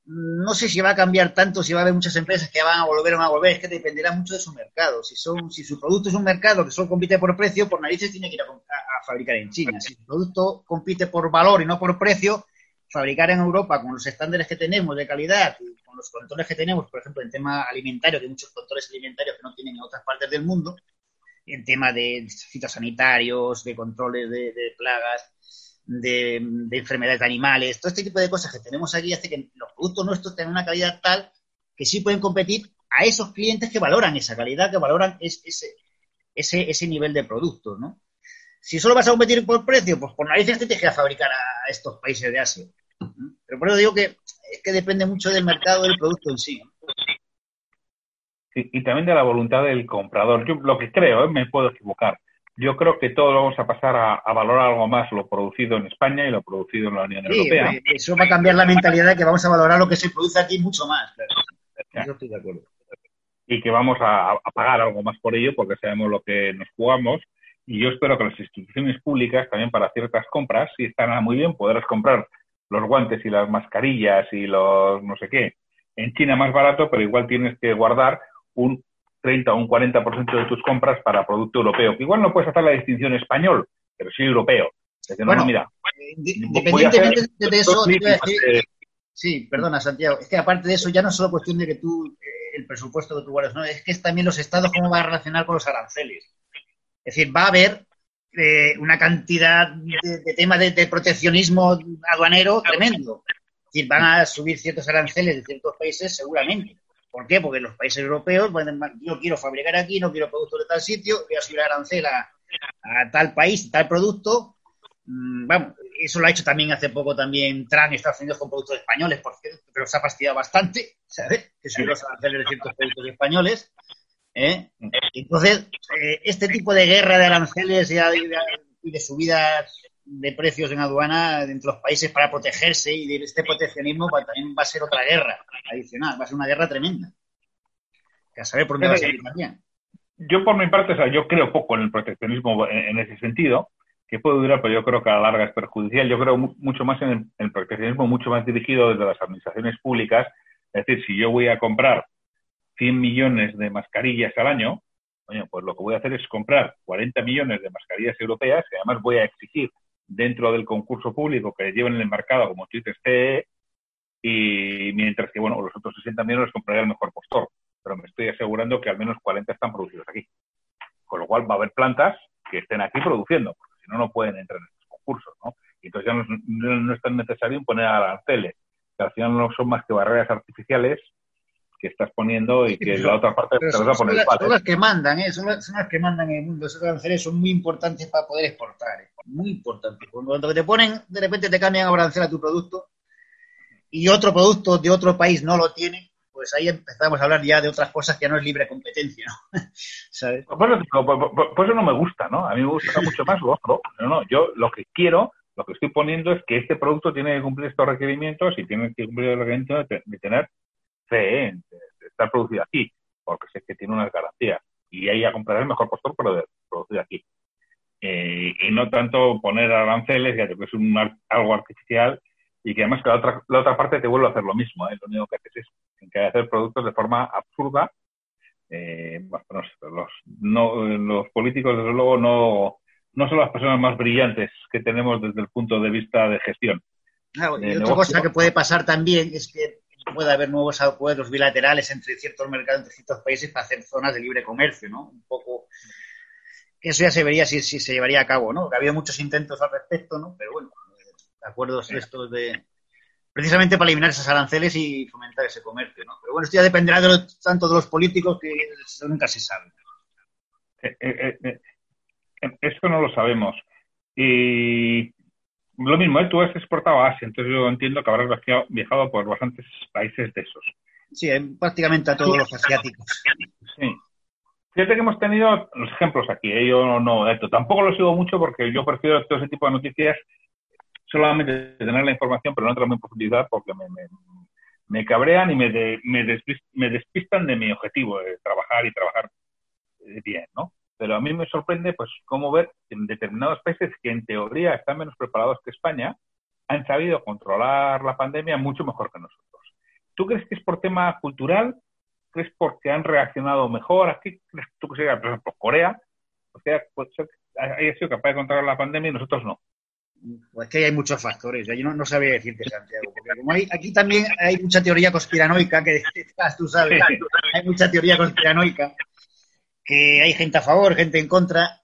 no sé si va a cambiar tanto, si va a haber muchas empresas que van a volver o no a volver, es que dependerá mucho de su mercado. Si su producto es un mercado que solo compite por precio, por narices tiene que ir a, a fabricar en China. Si su producto compite por valor y no por precio, fabricar en Europa con los estándares que tenemos de calidad y con los controles que tenemos, por ejemplo, en tema alimentario, que hay muchos controles alimentarios que no tienen en otras partes del mundo, en tema de fitosanitarios, de controles de, plagas, de, enfermedades de animales, todo este tipo de cosas que tenemos aquí hace que los productos nuestros tengan una calidad tal que sí pueden competir a esos clientes que valoran esa calidad, que valoran ese, ese, ese nivel de producto, ¿no? Si solo vas a competir por precio, pues por narices te tienes que fabricar a estos países de Asia. Pero por eso digo que es que depende mucho del mercado del producto en sí.
Y, también de la voluntad del comprador. Yo lo que creo, ¿eh? me puedo equivocar, yo creo que todos vamos a pasar a, valorar algo más lo producido en España y lo producido en la Unión Europea.
Eso va a cambiar la mentalidad de que vamos a valorar lo que se produce aquí mucho más. Claro. estoy de acuerdo.
Y que vamos a, a, pagar algo más por ello porque sabemos lo que nos jugamos y yo espero que las instituciones públicas también para ciertas compras, si están muy bien, podrás comprar los guantes y las mascarillas y los no sé qué en China más barato, pero igual tienes que guardar un 30 o un 40% de tus compras para producto europeo. igual no puedes hacer la distinción español, pero sí europeo.
bueno, mira, independientemente de eso, sí, perdona Santiago, es que aparte de eso ya no es solo cuestión de que tú, eh, el presupuesto que tú guardas, no, es que es también los estados cómo va a relacionar con los aranceles. Es decir, va a haber eh, una cantidad de, temas de, proteccionismo aduanero tremendo. Es decir, van a subir ciertos aranceles de ciertos países seguramente. ¿Por qué? Porque los países europeos, yo quiero fabricar aquí, no quiero productos de tal sitio, voy a subir arancel a, tal país, tal producto. Mm, vamos, eso lo ha hecho también hace poco también Trump y Estados Unidos con productos españoles, por cierto, pero se ha fastidiado bastante, ¿sabes? Que subir los aranceles de ciertos productos españoles. ¿eh? Entonces, eh, este tipo de guerra de aranceles y de, subidas de precios en aduana entre los países para protegerse y de este proteccionismo también va a ser otra guerra adicional, va a ser una guerra tremenda. Que a saber por dónde va a salir también.
Yo, por mi parte, o sea, yo creo poco en el proteccionismo en, ese sentido, que puede durar, pero yo creo que a la larga es perjudicial. Yo creo mucho más en el, el proteccionismo, mucho más dirigido desde las administraciones públicas. Es decir, si yo voy a comprar 100 millones de mascarillas al año, pues lo que voy a hacer es comprar 40 millones de mascarillas europeas y además voy a exigir dentro del concurso público que lleven en el mercado como Twitter CE y mientras que, bueno, los otros 60 millones los compraré al mejor postor, pero me estoy asegurando que al menos 40 están producidos aquí. Con lo cual va a haber plantas que estén aquí produciendo, porque si no, no pueden entrar en estos concursos, ¿no? Y entonces ya no, es tan necesario imponer aranceles, que al final no son más que barreras artificiales que estás poniendo y que la otra parte te vas a poner
son, son las que mandan, ¿eh? son, las, que mandan en el mundo. Esos aranceles son muy importantes para poder exportar, ¿eh? muy importantes. Cuando te ponen, de repente te cambian arancel a tu producto y otro producto de otro país no lo tiene, pues ahí empezamos a hablar ya de otras cosas que no es libre competencia, ¿no? *laughs*
¿Sabes? Pues, eso no me gusta, ¿no? A mí me gusta mucho más lo otro. No, no, yo lo que quiero, lo que estoy poniendo es que este producto tiene que cumplir estos requerimientos y tiene que cumplir el requerimiento de tener CE, de estar producido aquí, porque sé que tiene unas garantías. Y ahí a comprar el mejor postor, pero de producido aquí. Eh, y no tanto poner aranceles, ya que es un, algo artificial y que además que la otra, la otra parte te vuelve a hacer lo mismo. ¿eh? Lo único que haces es que hacer productos de forma absurda. Eh, los, no, los políticos, desde luego, no, no son las personas más brillantes que tenemos desde el punto de vista de gestión.
y otra cosa que puede pasar también es que puede haber nuevos acuerdos bilaterales entre ciertos mercados, entre ciertos países para hacer zonas de libre comercio, ¿no? Un poco que eso ya se vería si, se llevaría a cabo, ¿no? Que ha habido muchos intentos al respecto, ¿no? Pero bueno, acuerdos estos de precisamente para eliminar esos aranceles y fomentar ese comercio, ¿no? Pero bueno, esto ya dependerá de tanto de los políticos que nunca se sabe.
Eh, eh, eh, esto no lo sabemos. Y lo mismo, ¿eh? tú has exportado a Asia, entonces yo entiendo que habrás viajado, por bastantes países de esos.
Sí, prácticamente a todos los asiáticos.
Sí. Fíjate que hemos tenido los ejemplos aquí, ¿eh? yo no, esto tampoco lo sigo mucho porque yo prefiero todo ese tipo de noticias solamente tener la información, pero no entrarme en profundidad porque me, me, cabrean y me, me, despistan de mi objetivo de trabajar y trabajar eh, bien, ¿no? Pero a mí me sorprende, pues, cómo ver en determinados países que en teoría están menos preparados que España, han sabido controlar la pandemia mucho mejor que nosotros. ¿Tú crees que es por tema cultural crees porque han reaccionado mejor? ¿Aquí crees tú que sea, por ejemplo, Corea? O sea, pues, haya sido capaz de controlar la pandemia y nosotros no.
Pues que hay muchos factores. Yo no, sabía decirte, Santiago. Aquí también hay mucha teoría conspiranoica, que *laughs* tú sabes, hay mucha teoría conspiranoica, que hay gente a favor, gente en contra.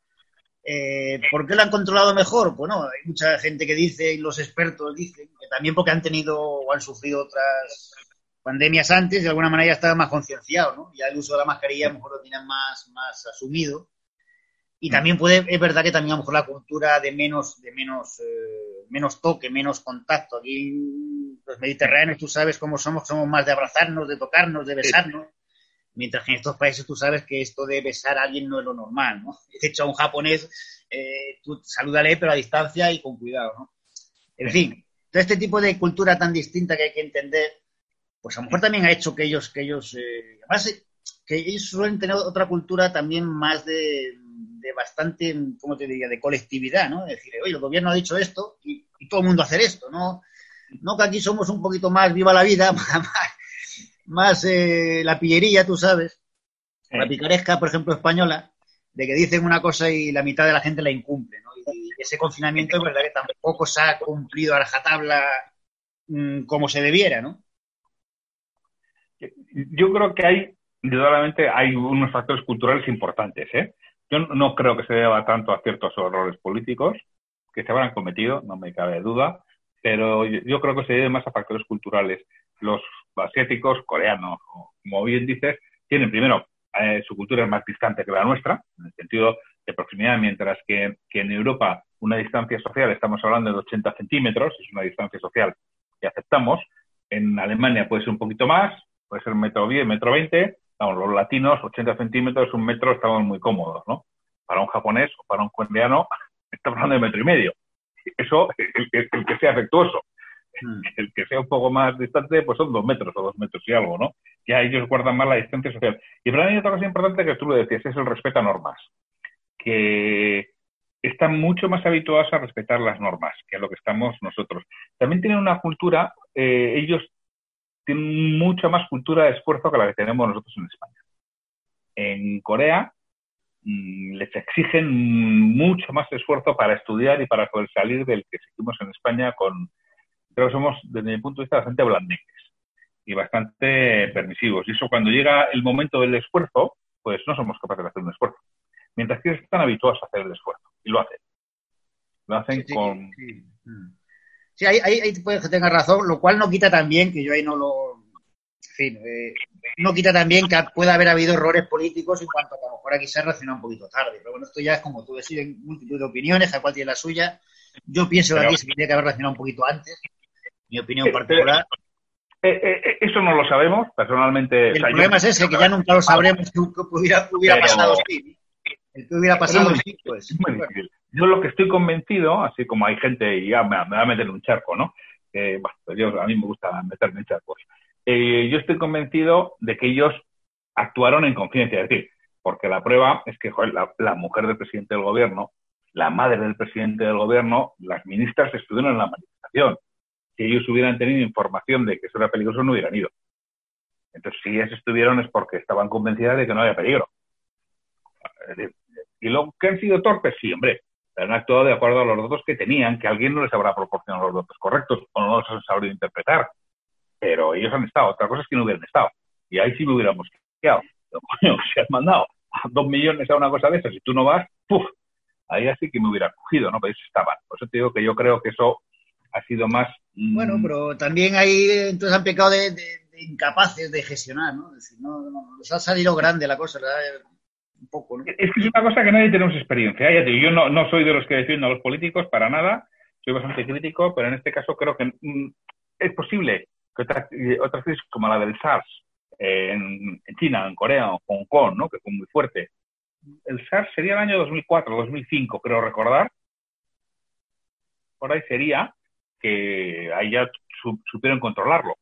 Eh, ¿Por qué lo han controlado mejor? Bueno, hay mucha gente que dice, y los expertos dicen, que también porque han tenido o han sufrido otras pandemias antes, de alguna manera ya estaban más concienciados, ¿no? Ya el uso de la mascarilla a lo mejor lo tienen más, más asumido. Y también puede, es verdad que también a lo mejor la cultura de menos, de menos, eh, menos toque, menos contacto. Aquí los mediterráneos, tú sabes cómo somos, somos más de abrazarnos, de tocarnos, de besarnos. Mientras que en estos países tú sabes que esto de besar a alguien no es lo normal, ¿no? *laughs* De hecho, a un japonés, eh, tú salúdale, pero a distancia y con cuidado, ¿no? En fin, todo este tipo de cultura tan distinta que hay que entender, pues a lo mejor también ha hecho que ellos, que ellos, eh, además, que ellos suelen tener otra cultura también más de, de bastante, ¿cómo te diría?, de colectividad, ¿no? Es decir, oye, el gobierno ha dicho esto y, todo el mundo hacer esto, ¿no? No que aquí somos un poquito más viva la vida, *laughs* más, más eh, la pillería, tú sabes, la picaresca, por ejemplo, española, de que dicen una cosa y la mitad de la gente la incumple, ¿no? Y, ese confinamiento es verdad que tampoco se ha cumplido a rajatabla mm, como se debiera, ¿no?
Yo creo que hay, indudablemente, hay unos factores culturales importantes, ¿eh? Yo no creo que se deba tanto a ciertos errores políticos que se habrán cometido, no me cabe duda, pero yo creo que se debe más a factores culturales. Los asiáticos, coreanos, como bien dices, tienen primero eh, su cultura es más distante que la nuestra, en el sentido de proximidad, mientras que, en Europa una distancia social, estamos hablando de 80 centímetros, es una distancia social que aceptamos. En Alemania puede ser un poquito más, puede ser metro 10, metro 20, los latinos, 80 centímetros, un metro, estamos muy cómodos, ¿no? Para un japonés o para un coreano, *laughs* estamos hablando de metro y medio. Eso, el, que sea afectuoso. Hmm. *laughs* El que sea un poco más distante, pues son dos metros o dos metros y algo, ¿no? Ya ellos guardan más la distancia social. Y para mí otra cosa importante que tú lo decías, es el respeto a normas. Que están mucho más habituados a respetar las normas que a lo que estamos nosotros. También tienen una cultura, eh, ellos tienen mucha más cultura de esfuerzo que la que tenemos nosotros en España. En Corea mm, les exigen mucho más esfuerzo para estudiar y para poder salir del que seguimos en España con, creo que somos, desde mi punto de vista, bastante blandengues y bastante permisivos. Y eso cuando llega el momento del esfuerzo, pues no somos capaces de hacer un esfuerzo. Mientras que están habituados a hacer el esfuerzo y lo hacen. Lo hacen con... Mm.
Sí, ahí, ahí, puede que tenga razón, lo cual no quita también, que yo ahí no lo. En fin, eh, no quita también que pueda haber habido errores políticos en cuanto a que a lo mejor aquí se ha reaccionado un poquito tarde. Pero bueno, esto ya es como tú decides multitud de opiniones, cada cual tiene la suya. Yo pienso que aquí se tendría que haber reaccionado un poquito antes, mi opinión particular.
Eh, eh, eso no lo sabemos, personalmente.
El problema es ese, que ya nunca lo sabremos que hubiera, hubiera pasado así. El que hubiera pasado pues.
Yo lo que estoy convencido, así como hay gente, y ya me, va a meter un charco, ¿no? bueno, pues yo, a mí me gusta meterme en charcos. Eh, yo estoy convencido de que ellos actuaron en conciencia, es decir, porque la prueba es que la, mujer del presidente del gobierno, la madre del presidente del gobierno, las ministras estuvieron en la manifestación. Si ellos hubieran tenido información de que eso era peligroso, no hubieran ido. Entonces, si ellas estuvieron es porque estaban convencidas de que no había peligro. Y lo que han sido torpes, sí, hombre, han actuado de acuerdo a los datos que tenían, que alguien no les habrá proporcionado los datos correctos o no los han sabido interpretar. Pero ellos han estado. Otra cosa es que no hubieran estado. Y ahí sí me hubiéramos quedado. Si *laughs* has mandado dos millones a una cosa de esas y tú no vas, ¡puf! Ahí así que me hubiera cogido, ¿no? Pero ellos estaban. Por eso te digo que yo creo que eso ha sido más...
Mm, bueno, pero también ahí entonces han pecado de, incapaces de gestionar, ¿no? Es decir, no, no, les ha salido grande la cosa, ¿verdad? poco.
Es que es una cosa que nadie tenemos experiencia. ¿eh? yo no, no soy de los que defiendo a los políticos para nada, soy bastante crítico, pero en este caso creo que mm, es posible que otra, otra crisis como la del SARS en, China, en Corea, en Hong Kong, ¿no? que fue muy fuerte. El SARS sería el año 2004, 2005, creo recordar. Por ahí sería que ahí ya supieron controlarlo.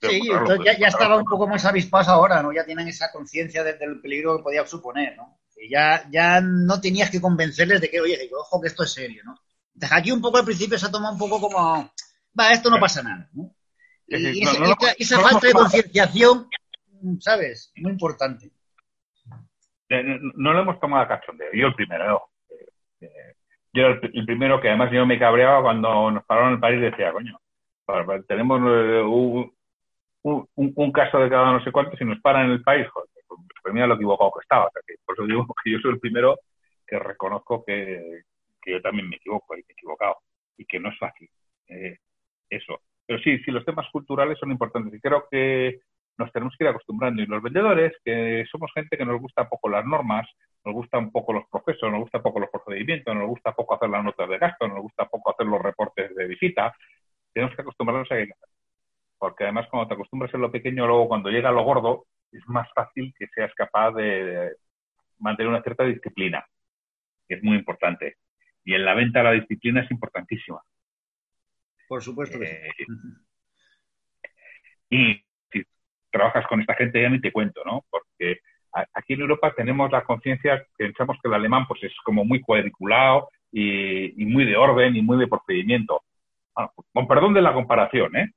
sí, entonces ya, estaba un poco más avispados ahora, ¿no? Ya tienen esa conciencia del peligro que podía suponer, ¿no? ya, ya no tenías que convencerles de que, oye, ojo que esto es serio, ¿no? Aquí un poco al principio se ha tomado un poco como, va, esto no pasa nada, ¿no? Y, esa, falta de concienciación, ¿sabes? Muy importante.
No, lo hemos tomado a cachondeo. Yo el primero, yo el, primero que además yo me cabreaba cuando nos pararon en el país decía, coño, tenemos eh, un, un, caso de cada no sé cuántos y nos paran en el país, joder, pues mira lo equivocado que estaba. por eso digo *laughs* que yo soy el primero que reconozco que, yo también me equivoco y me he equivocado y que no es fácil eh, eso. Pero sí, sí, los temas culturales son importantes y creo que nos tenemos que ir acostumbrando. Y los vendedores, que somos gente que nos gusta poco las normas, nos gustan poco los procesos, nos gusta poco los procedimientos, nos gusta poco hacer las notas de gasto, nos gusta poco hacer los reportes de visita, tenemos que acostumbrarnos a que porque además cuando te acostumbras en lo pequeño, luego cuando llega lo gordo, es más fácil que seas capaz de mantener una cierta disciplina, que es muy importante. Y en la venta la disciplina es importantísima.
Por supuesto que
sí. Eh, y trabajas con esta gente ya ni te cuento, ¿no? Porque aquí en Europa tenemos la conciencia, pensamos que el alemán pues es como muy cuadriculado y, muy de orden y muy de procedimiento. con perdón de la comparación, ¿eh?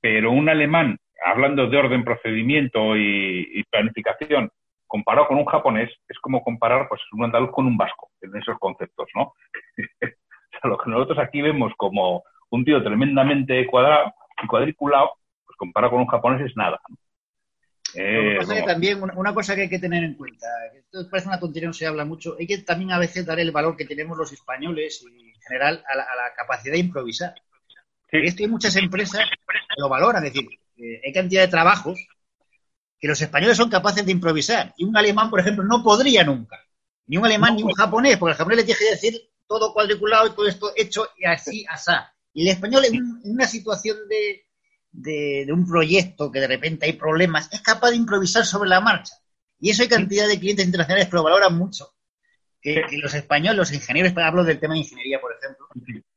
Pero un alemán hablando de orden, procedimiento y, planificación, comparado con un japonés, es como comparar pues, un andaluz con un vasco, en esos conceptos, ¿no? *laughs* lo que nosotros aquí vemos como un tío tremendamente cuadrado y cuadriculado, pues comparado con un japonés es nada.
Eh, también una, cosa que hay que tener en cuenta, esto parece una tontería, no se habla mucho, hay que también a veces dar el valor que tenemos los españoles y en general a la, capacidad de improvisar. Sí. Es que hay muchas empresas que lo valoran, es decir, eh, hay cantidad de trabajos que los españoles son capaces de improvisar. Y un alemán, por ejemplo, no podría nunca. Ni un alemán ni un japonés, porque el japonés le tiene que decir todo cuadriculado y todo esto hecho y así, asá. Y el español en, una situación de, un proyecto que de repente hay problemas, es capaz de improvisar sobre la marcha. Y eso hay cantidad de clientes internacionales que lo valoran mucho. Que, los españoles, los ingenieros, hablo del tema de ingeniería, por ejemplo,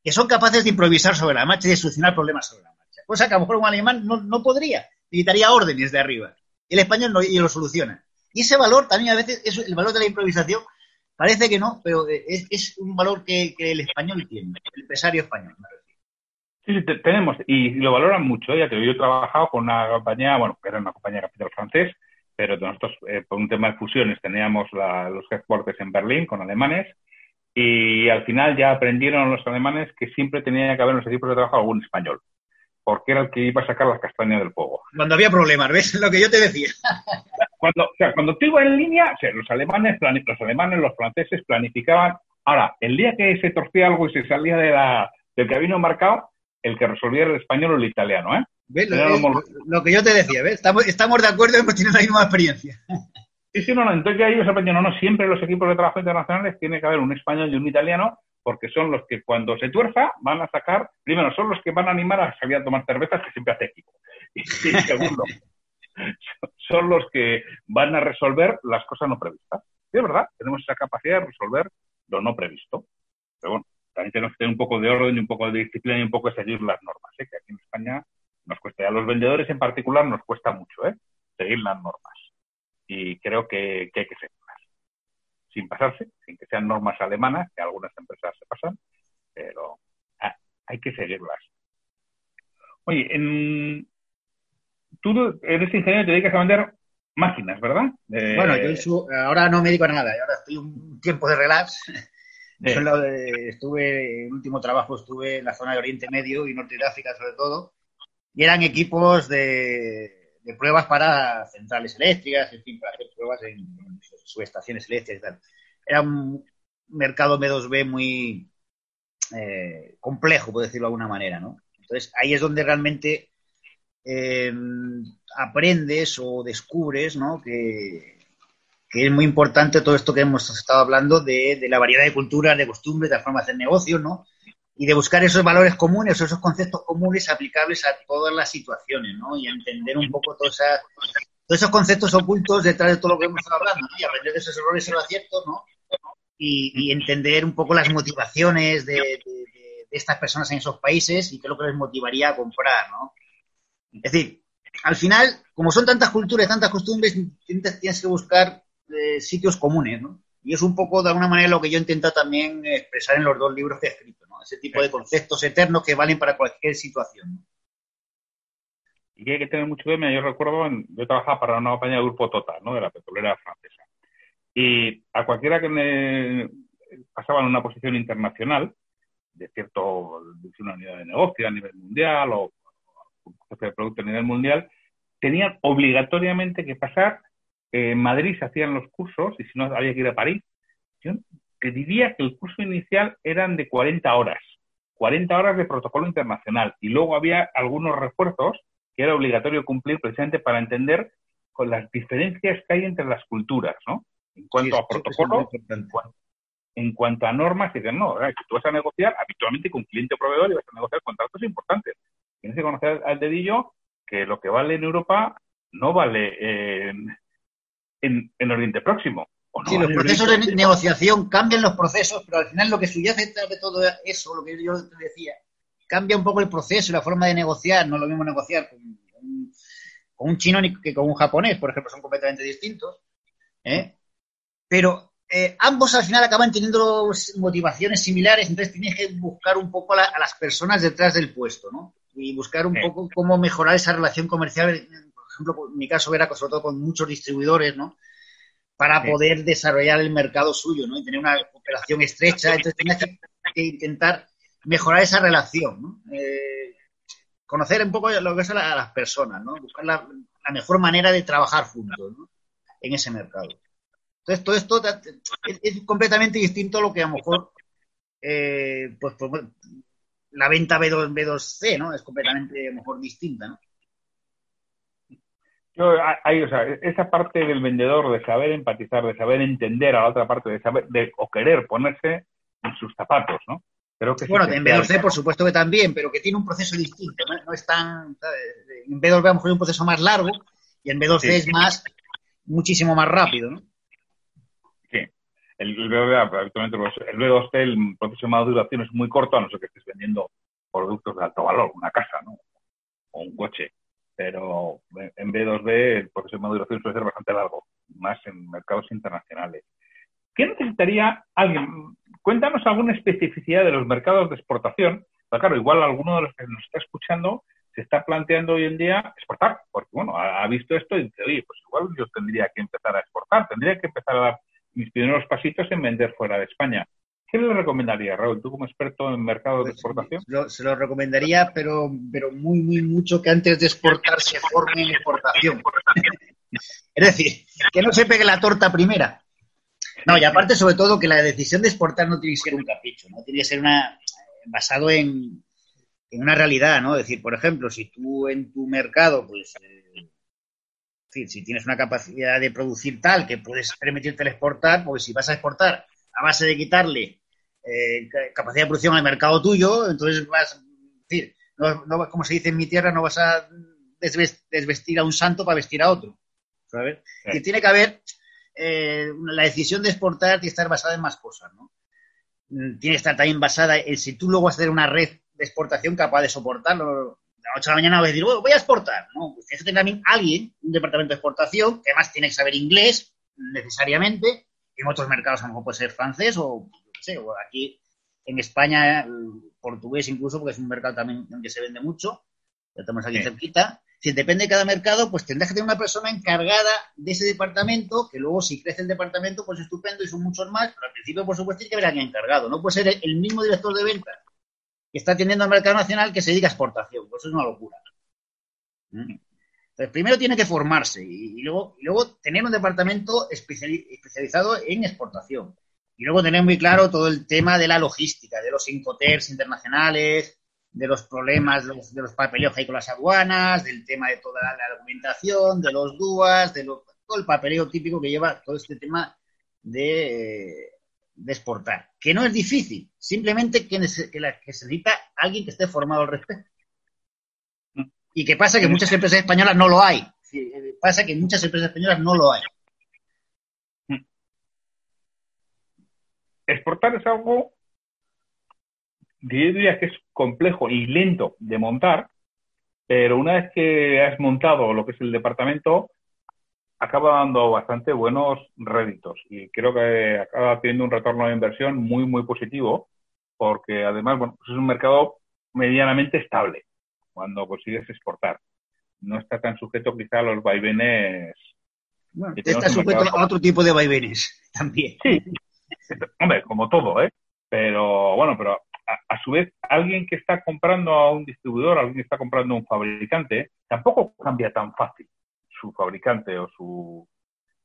que son capaces de improvisar sobre la marcha y de solucionar problemas sobre la marcha cosa que a lo mejor un alemán no, no podría, necesitaría órdenes de arriba. El español no, y lo soluciona. Y ese valor también a veces, es el valor de la improvisación, parece que no, pero es, es un valor que, el español tiene, el empresario español.
Sí, sí, tenemos, y lo valoran mucho. Ya que yo he trabajado con una compañía, bueno, que era una compañía de capital francés, pero nosotros, eh, por un tema de fusiones, teníamos los headquarters en Berlín con alemanes, y al final ya aprendieron los alemanes que siempre tenía que haber en los equipos de trabajo algún español porque era el que iba a sacar las castañas del fuego.
Cuando había problemas, ¿ves? Lo que yo te decía.
Cuando, o sea, cuando tú ibas en línea, los alemanes, los alemanes, los franceses planificaban. Ahora, el día que se torcía algo y se salía de la, del camino marcado, el que resolvía era el español o el italiano, ¿eh?
Lo, que yo te decía, ¿ves? Estamos, estamos de acuerdo, hemos tenido la misma experiencia.
Sí, sí, no, no. Entonces ya ellos aprendieron, no, no, siempre en los equipos de trabajo internacionales tiene que haber un español y un italiano porque son los que cuando se tuerza van a sacar, primero, son los que van a animar a salir a tomar cervezas, que siempre hace equipo. *laughs* Y, segundo, *laughs* son los que van a resolver las cosas no previstas. Y es verdad, tenemos esa capacidad de resolver lo no previsto. Pero bueno, también tenemos que tener un poco de orden un poco de disciplina y un poco de seguir las normas, ¿eh? que aquí en España nos cuesta. A los vendedores en particular nos cuesta mucho ¿eh? seguir las normas. Y creo que, hay que ser sin pasarse, sin que sean normas alemanas, que algunas empresas se pasan, pero hay que seguirlas. Oye, en, tú eres ingeniero y te dedicas a vender máquinas, ¿verdad?
bueno, yo ahora no me dedico a nada, ahora estoy un tiempo de relax. Estuve, el último trabajo estuve en la zona de Oriente Medio y Norte de África sobre todo, y eran equipos de, pruebas para centrales eléctricas, en fin, para hacer pruebas en, subestaciones eléctricas y tal. Era un mercado M2B muy eh, complejo, por decirlo de alguna manera, ¿no? Entonces, ahí es donde realmente eh, aprendes o descubres, ¿no? Que, es muy importante todo esto que hemos estado hablando de, la variedad de culturas, de costumbres, de formas de negocio, ¿no? Y de buscar esos valores comunes, esos conceptos comunes aplicables a todas las situaciones, ¿no? Y entender un poco toda esa todos esos conceptos ocultos detrás de todo lo que hemos estado hablando, ¿no? Y aprender de esos errores y los aciertos, ¿no? Y, entender un poco las motivaciones de, estas personas en esos países y qué es lo que les motivaría a comprar, ¿no? Es decir, al final, como son tantas culturas, tantas costumbres, tienes que buscar eh, sitios comunes, ¿no? Y es un poco, de alguna manera, lo que yo intento también expresar en los dos libros que he escrito, ¿no? Ese tipo de conceptos eternos que valen para cualquier situación.
Y que hay que tener mucho cuidado. Yo recuerdo, yo trabajaba para una compañía de grupo Total, ¿no? De la petrolera francesa. Y a cualquiera que pasaba en una posición internacional, de cierto, de una unidad de negocio a nivel mundial o jefe de producto a nivel mundial, tenían obligatoriamente que pasar. En Madrid se hacían los cursos y si no había que ir a París. Yo te diría que el curso inicial eran de 40 horas, 40 horas de protocolo internacional y luego había algunos refuerzos que era obligatorio cumplir precisamente para entender con las diferencias que hay entre las culturas, ¿no? En cuanto a protocolo, en cuanto a normas, y no, si tú vas a negociar habitualmente con cliente o proveedor y vas a negociar contratos importantes. Tienes que conocer al dedillo que lo que vale en Europa no vale en, en, Oriente Próximo.
sí, los procesos de negociación cambian los procesos, pero al final lo que subyace de todo eso, lo que yo te decía, cambia un poco el proceso y la forma de negociar. No es lo mismo negociar con, con un chino que con un japonés, por ejemplo, son completamente distintos. ¿eh? Pero eh, ambos al final acaban teniendo motivaciones similares, entonces tienes que buscar un poco a, las personas detrás del puesto, ¿no? Y buscar un poco cómo mejorar esa relación comercial, ejemplo, en mi caso era sobre todo con muchos distribuidores, ¿no? Para poder desarrollar el mercado suyo, ¿no? Y tener una cooperación estrecha, entonces tienes que, intentar mejorar esa relación, ¿no? Eh, conocer un poco lo que a, las personas, ¿no? Buscar la, la, mejor manera de trabajar juntos, ¿no? En ese mercado. Entonces, todo esto es, completamente distinto a lo que a lo mejor, eh, pues, pues la venta B2, B2C, ¿no? Es completamente, a lo mejor, distinta, ¿no?
Yo, hay, o sea, esa parte del vendedor de saber empatizar, de saber entender a la otra parte, de saber, de, o querer ponerse en sus zapatos, ¿no?
Creo que bueno, en B2C por supuesto que también, pero que tiene un proceso distinto, no, es tan... En B2B a lo mejor es un proceso más largo y en B2C es más, muchísimo más rápido, ¿no?
El, el, B2C, el proceso de maduración es muy corto, a no ser que estés vendiendo productos de alto valor, una casa, ¿no? O un coche. Pero en B2B el proceso de maduración suele ser bastante largo, más en mercados internacionales. ¿Qué necesitaría alguien? Cuéntanos alguna especificidad de los mercados de exportación. claro, igual alguno de los que nos está escuchando se está planteando hoy en día exportar, porque bueno, ha, visto esto y dice, oye, pues igual yo tendría que empezar a exportar, tendría que empezar a dar mis primeros pasitos en vender fuera de España. ¿Qué le recomendaría, Raúl, tú como experto en mercados de pues, exportación?
se lo recomendaría, pero, pero muy, muy mucho que antes de exportar se forme en exportación. *laughs* es decir, que no se pegue la torta primera. No, y aparte, sobre todo, que la decisión de exportar no tiene que ser un capricho, ¿no? Tiene que ser una basado en, en una realidad, ¿no? Es decir, por ejemplo, si tú en tu mercado, pues, eh, si tienes una capacidad de producir tal que puedes permitirte exportar, pues si vas a exportar a base de quitarle eh, capacidad de producción al mercado tuyo, entonces vas, decir, no, como se dice en mi tierra, no vas a desvestir a un santo para vestir a otro. ¿sabes? Y tiene que haber eh, la decisión de exportar tiene que estar basada en más cosas, ¿no? Mm, tiene que estar también basada en si tú luego vas a hacer una red de exportación capaz de soportarlo, 8 de la mañana voy a decir, voy a exportar. No, pues tienes que tener también alguien, un departamento de exportación, que además tiene que saber inglés necesariamente. En otros mercados a lo mejor puede ser francés o, no sé, o aquí en España portugués incluso, porque es un mercado también que se vende mucho. Lo tenemos aquí cerquita. Si depende de cada mercado, pues tendrás que tener una persona encargada de ese departamento, que luego si crece el departamento, pues estupendo y son muchos más, pero al principio, por supuesto, tiene que haber alguien encargado. No puede ser el mismo director de ventas que está atendiendo al mercado nacional que se dedica a exportación. Pues eso es una locura. ¿Mm? Entonces, primero tiene que formarse y, luego, y luego tener un departamento especializado en exportación. Y luego tener muy claro todo el tema de la logística, de los incoters internacionales, de los problemas de los, de papeleos que hay con las aduanas, del tema de toda la, documentación, de los DUAS, de todo el papeleo típico que lleva todo este tema de, exportar, que no es difícil, simplemente que, que, la, que se necesita alguien que esté formado al respecto. Y que pasa que muchas empresas españolas no lo hay. Eh, pasa que en muchas empresas españolas no lo hay.
Exportar es algo, diría que es complejo y lento de montar, pero una vez que has montado lo que es el departamento, acaba dando bastante buenos réditos y creo que acaba teniendo un retorno de inversión muy, muy positivo, porque además, bueno, pues es un mercado medianamente estable cuando consigues exportar. No está tan sujeto quizá a los vaivenes.
Bueno, está sujeto a otro tipo de vaivenes también.
Sí, hombre, como todo, ¿eh? Pero bueno, pero a, su vez, alguien que está comprando a un distribuidor, alguien que está comprando a un fabricante, tampoco cambia tan fácil su fabricante o su...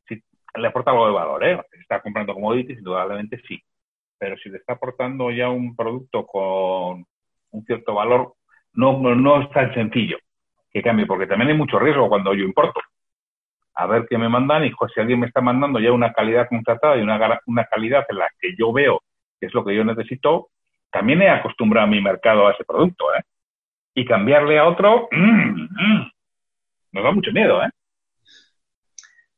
Si le aporta algo de valor, ¿eh? Si está comprando commodities, indudablemente sí. Pero si le está aportando ya un producto con un cierto valor, no, no es tan sencillo que cambie, porque también hay mucho riesgo cuando yo importo. A ver qué me mandan y si alguien me está mandando ya una calidad contratada y una, una calidad en la que yo veo que es lo que yo necesito, también he acostumbrado a mi mercado a ese producto, ¿eh? Y cambiarle a otro, mmm, mmm, nos da mucho miedo, ¿eh?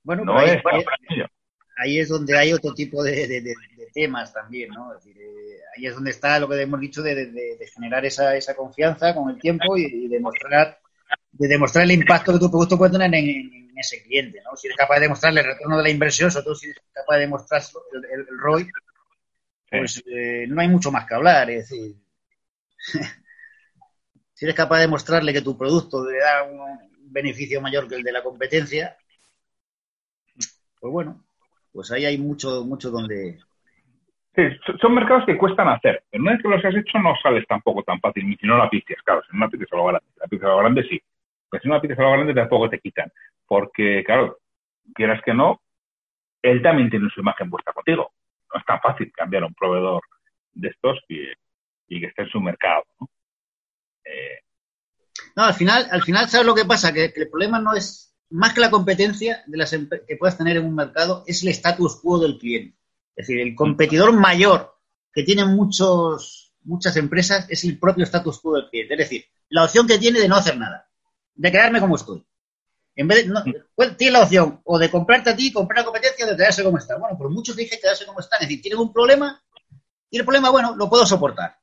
Bueno, ahí, es, donde hay otro tipo de, temas también, ¿no? Es decir, eh, ahí es donde está lo que hemos dicho de, generar esa, esa, confianza con el tiempo y, demostrar de demostrar el impacto que tu producto puede tener en, ese cliente, ¿no? Si eres capaz de demostrarle el retorno de la inversión, sobre todo si eres capaz de demostrar el, el, ROI, pues eh, no hay mucho más que hablar. Es decir, *laughs* si eres capaz de demostrarle que tu producto le da un beneficio mayor que el de la competencia, pues bueno, pues ahí hay mucho, mucho donde.
Sí, son mercados que cuestan hacer. Pero una vez que los has hecho, no sales tampoco tan fácil, si no la pizzas, claro, si no la pizzas a lo grande. La pizza a lo grande sí. Pero si no la pizzas a lo grande, tampoco te quitan. Porque, claro, quieras que no, él también tiene su imagen puesta contigo. No es tan fácil cambiar a un proveedor de estos y, que esté en su mercado. ¿no?
Eh, no, al final, al final, ¿sabes lo que pasa? Que el problema no es más que la competencia de las que puedas tener en un mercado, es el status quo del cliente. Es decir, el competidor mayor que tienen muchos, muchas empresas es el propio status quo del cliente. Es decir, la opción que tiene de no hacer nada, de quedarme como estoy. En vez de, pues, tiene la opción o de comprarte a ti, comprar la competencia, o de quedarse como está. Bueno, por muchos dije quedarse como está. Es decir, tienen un problema y el problema, bueno, lo puedo soportar.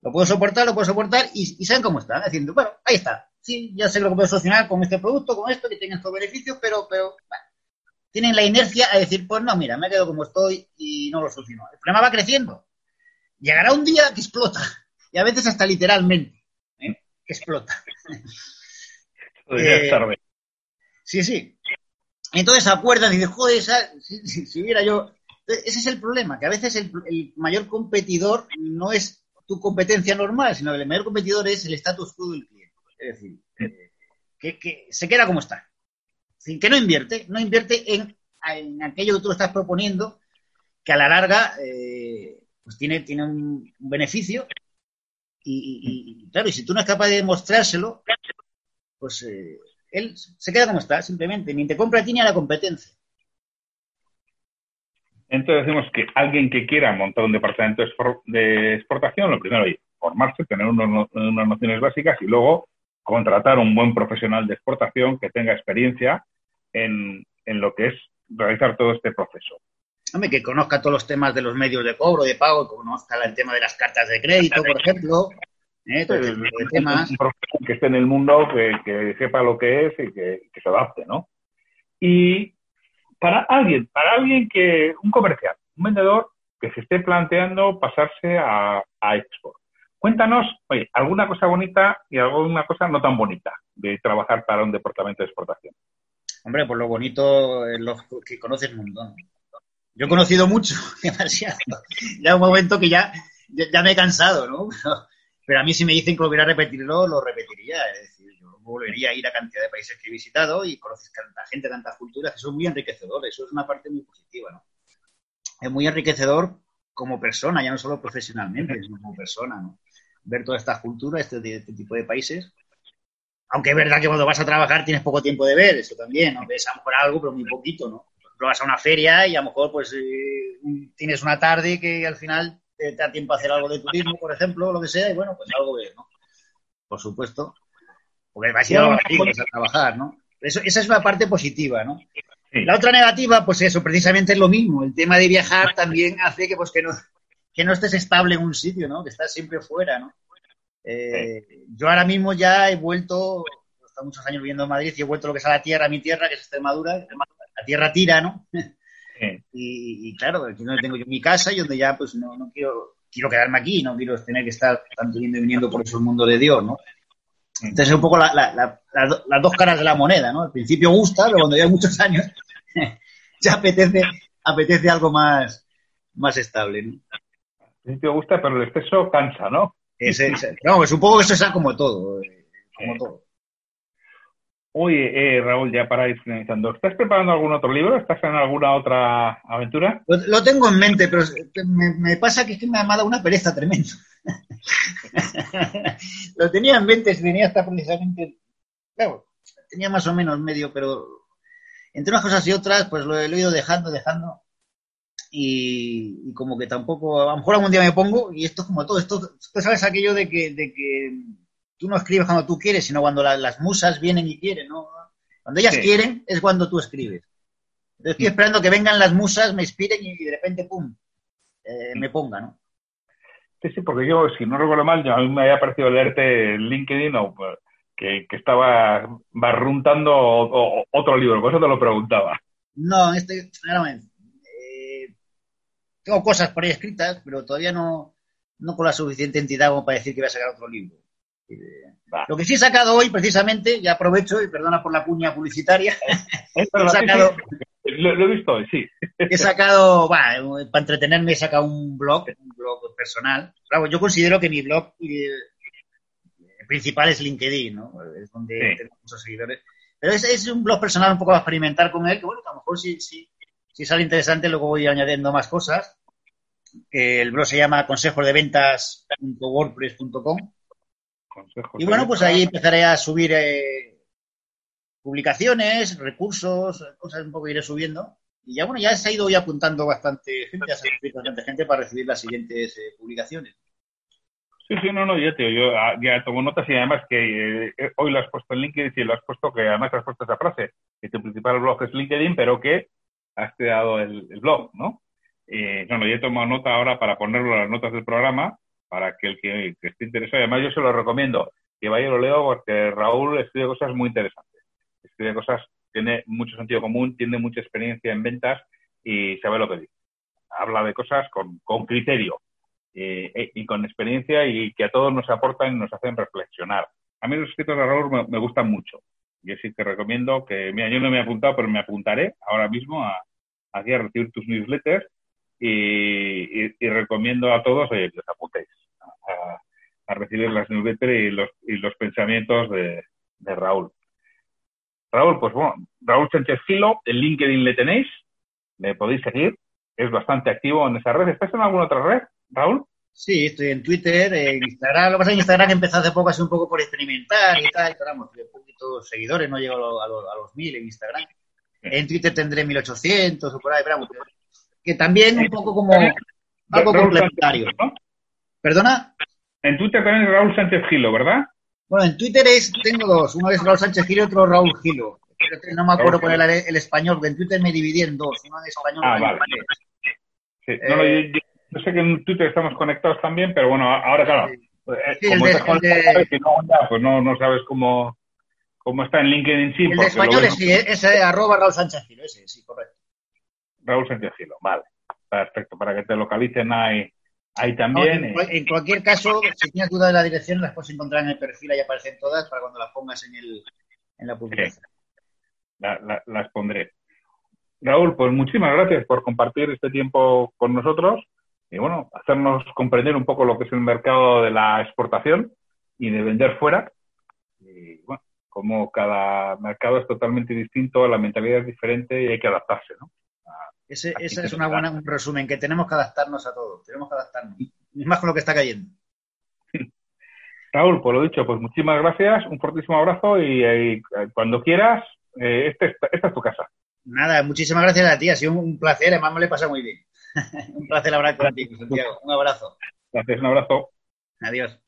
Lo puedo soportar, lo puedo soportar y, y saben cómo está. Diciendo, bueno, ahí está sí, ya sé lo que puedo solucionar con este producto, con esto, que tiene estos beneficios, pero, pero tienen la inercia a decir, pues no, mira, me quedo como estoy y no lo soluciono. El problema va creciendo. Llegará un día que explota, y a veces hasta literalmente, ¿eh? que explota. *laughs*
Eh,
sí, sí. Entonces acuerdan y dicen, joder, si, hubiera yo... Ese es el problema, que a veces el, el mayor competidor no es tu competencia normal, sino que el mayor competidor es el status quo del cliente. Es decir, que, se queda como está. Que no invierte, no invierte en, aquello que tú estás proponiendo, que a la larga eh, pues tiene, tiene un, beneficio. Y, claro, y si tú no es capaz de demostrárselo, pues eh, él se queda como está, simplemente. Ni te compra a ti ni a la competencia.
Entonces decimos que alguien que quiera montar un departamento de exportación, lo primero es formarse, tener unas nociones básicas y luego contratar un buen profesional de exportación que tenga experiencia en, lo que es realizar todo este proceso.
Hombre, que conozca todos los temas de los medios de cobro, de pago, que conozca el tema de las cartas de crédito, por ejemplo. ¿eh?
Que esté en el mundo, que, sepa lo que es y que, se adapte, ¿no? Y para alguien, para alguien que, un comercial, un vendedor que se esté planteando pasarse a, a export. Cuéntanos, oye, alguna cosa bonita y alguna cosa no tan bonita de trabajar para un departamento de exportación.
Hombre, pues lo bonito es lo que conoces un montón. Yo he conocido mucho, *laughs* demasiado. Ya un momento que ya, ya me he cansado, ¿no? Pero, a mí si me dicen que volviera a repetirlo, lo repetiría. Es decir, yo volvería a ir a cantidad de países que he visitado y conoces tanta gente, tantas culturas, que son muy enriquecedores. Eso es una parte muy positiva, ¿no? Es muy enriquecedor como persona, ya no solo profesionalmente, sino como persona, ¿no? Ver toda esta cultura, este, este, tipo de países. Aunque es verdad que cuando vas a trabajar tienes poco tiempo de ver, eso también, ¿no? Ves a lo mejor algo, pero muy poquito, ¿no? Por vas a una feria y a lo mejor pues eh, tienes una tarde que al final te, da tiempo a hacer algo de turismo, por ejemplo, o lo que sea, y bueno, pues algo ves, ¿no? Por supuesto. Porque vas a ir a, a trabajar, ¿no? Eso, esa es una parte positiva, ¿no? La otra negativa, pues eso, precisamente es lo mismo. El tema de viajar también hace que, pues, que no, que no estés estable en un sitio, ¿no? Que estás siempre fuera, ¿no? Eh, yo ahora mismo ya he vuelto, he estado muchos años viviendo en Madrid y he vuelto lo que es a la tierra, a mi tierra, que es Extremadura, la tierra tira, ¿no? *laughs* Y, claro, aquí no tengo yo mi casa y donde ya pues no, no quiero, quiero quedarme aquí, no quiero tener que estar tanto yendo y viniendo por eso el mundo de Dios, ¿no? Entonces es un poco la, las dos caras de la moneda, ¿no? Al principio gusta, pero cuando lleva muchos años *laughs* ya apetece, apetece algo más, más estable, ¿no?
Al principio gusta, pero el exceso cansa, ¿no?
Es, no, supongo que eso es como todo, eh, como todo.
Oye, eh, Raúl, ya para ir finalizando, ¿estás preparando algún otro libro? ¿Estás en alguna otra aventura?
Lo, tengo en mente, pero me, pasa que, es que me ha dado una pereza tremenda. *laughs* lo tenía en mente, tenía hasta precisamente, claro, tenía más o menos medio, pero entre unas cosas y otras, pues lo, he ido dejando, dejando. Y, como que tampoco, a lo mejor algún día me pongo, y esto es como todo, esto, tú sabes aquello de que, de que tú no escribes cuando tú quieres, sino cuando las musas vienen y quieren, ¿no? Cuando ellas quieren es cuando tú escribes. estoy esperando que vengan las musas, me inspiren y, de repente, ¡pum!, eh, me ponga, ¿no?
Sí, sí, porque yo, si no recuerdo mal, a mí me había parecido leerte en LinkedIn o pues, que, estaba barruntando otro libro, por eso te lo preguntaba.
No, este, eh, tengo cosas por ahí escritas, pero todavía no, no con la suficiente entidad como para decir que voy a sacar otro libro. Lo que sí he sacado hoy, precisamente, ya aprovecho y perdona por la cuña publicitaria. *laughs*
he sacado, lo, he visto hoy, sí.
He sacado, para entretenerme, he sacado un blog, un blog personal. Claro, yo considero que mi blog eh, principal es LinkedIn, ¿no? Es donde tengo muchos seguidores. Pero es, un blog personal un poco a experimentar con él, que bueno, a lo mejor si, si, si sale interesante, luego voy añadiendo más cosas. El blog se llama consejosdeventas.wordpress.com y bueno, pues ahí empezaré a subir eh, publicaciones, recursos, cosas un poco iré subiendo. Y ya bueno, ya se ha ido hoy apuntando bastante gente, ya se ha bastante gente para recibir las siguientes eh, publicaciones.
Sí, sí, no, no, ya te yo ah, ya tomo notas y además que eh, hoy lo has puesto en LinkedIn y lo has puesto que además has puesto esa frase, que tu principal blog es LinkedIn, pero que has creado el, blog, ¿no? Eh, no, no, ya he tomado nota ahora para ponerlo en las notas del programa para que el que, esté interesado, además yo se lo recomiendo, que vaya y lo leo porque Raúl escribe cosas muy interesantes, escribe cosas, tiene mucho sentido común, tiene mucha experiencia en ventas y sabe lo que dice. Habla de cosas con, criterio eh, eh, y con experiencia y que a todos nos aportan y nos hacen reflexionar. A mí los escritos de Raúl me, gustan mucho yo sí te recomiendo que, mira, yo no me he apuntado, pero me apuntaré ahora mismo a, hacia recibir tus newsletters y, recomiendo a todos eh, que os apuntéis a, recibir las newsletters y los, y los pensamientos de, Raúl. Raúl, pues bueno, Raúl Sánchez filo el LinkedIn le tenéis, le podéis seguir, es bastante activo en esa red. ¿Estás en alguna otra red, Raúl?
Sí, estoy en Twitter, en Instagram. Lo que pasa es que Instagram empezó hace poco así un poco por experimentar y tal, y tal, seguidores, no llego a, lo, a, los 1000 en Instagram. En Twitter tendré 1800 o por ahí, bravo. Que también un poco como algo complementario. ¿Perdona?
En Twitter también Raúl Sánchez Gilo, ¿verdad?
Bueno, en Twitter es, tengo dos. Uno es Raúl Sánchez Gilo y otro Raúl Gilo. No me acuerdo cuál el, español, porque en Twitter me dividí en dos. Uno en español.
Ah, vale. Sí, no, eh, yo, sé que en Twitter estamos conectados también, pero bueno, ahora claro. Sí, eh, como el de, el. Que no, pues no, no sabes cómo cómo está en LinkedIn
sí. El de español es, sí, es arroba Raúl Sánchez Gilo, ese, sí, correcto.
Raúl Sánchez Gilo, vale. Perfecto, para que te localicen ahí Ahí también.
Eh, en, cualquier caso, si tienes duda de la dirección, las puedes encontrar en el perfil, ahí aparecen todas para cuando las pongas en, el, en la publicación.
las pondré. Raúl, pues muchísimas gracias por compartir este tiempo con nosotros y bueno, hacernos comprender un poco lo que es el mercado de la exportación y de vender fuera. Y como cada mercado es totalmente distinto, la mentalidad es diferente y hay que adaptarse, ¿no?
Ese, es una buena, un resumen, que tenemos que adaptarnos a todo, tenemos que adaptarnos. Es más con lo que está cayendo. *laughs*
Raúl, por lo dicho, pues muchísimas gracias, un fortísimo abrazo y, cuando quieras, eh, este, esta es tu casa.
Nada, muchísimas gracias a ti, ha sido un placer, además me le pasa muy bien. *laughs* un placer hablar contigo, Santiago. Un abrazo.
Gracias, un abrazo.
Adiós.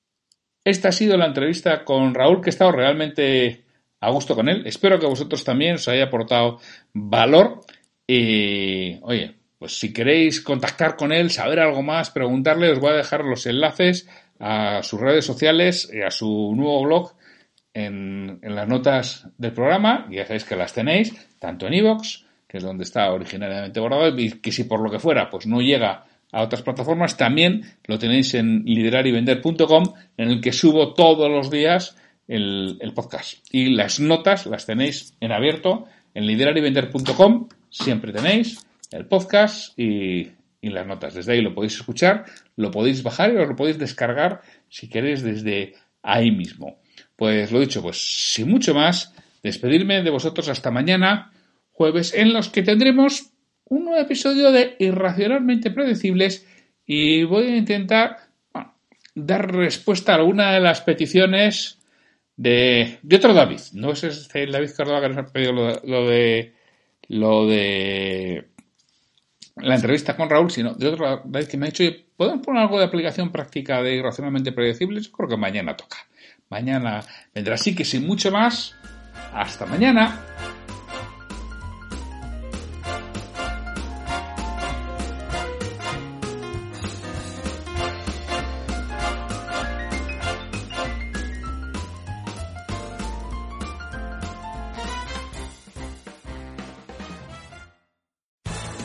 Esta ha sido la entrevista con Raúl, que ha estado realmente a gusto con él. Espero que vosotros también os haya aportado valor. Y, oye, pues si queréis contactar con él, saber algo más, preguntarle, os voy a dejar los enlaces a sus redes sociales y a su nuevo blog en, las notas del programa. Ya sabéis que las tenéis, tanto en iVoox, que es donde está originariamente guardado, y que si por lo que fuera, pues no llega a otras plataformas, también lo tenéis en liderarivender.com, en el que subo todos los días el, podcast. Y las notas las tenéis en abierto en liderarivender.com, siempre tenéis el podcast y, las notas. Desde ahí lo podéis escuchar, lo podéis bajar y lo podéis descargar si queréis desde ahí mismo. Pues lo dicho, pues sin mucho más, despedirme de vosotros hasta mañana, jueves, en los que tendremos un nuevo episodio de Irracionalmente Predecibles y voy a intentar dar respuesta a alguna de las peticiones de, de otro David. No es este David Córdoba que nos ha pedido lo, de lo de la entrevista con Raúl, sino de otro David que me ha dicho, ¿podemos poner algo de aplicación práctica de irracionalmente predecibles? Creo que mañana toca. Mañana vendrá así que sin mucho más. Hasta mañana.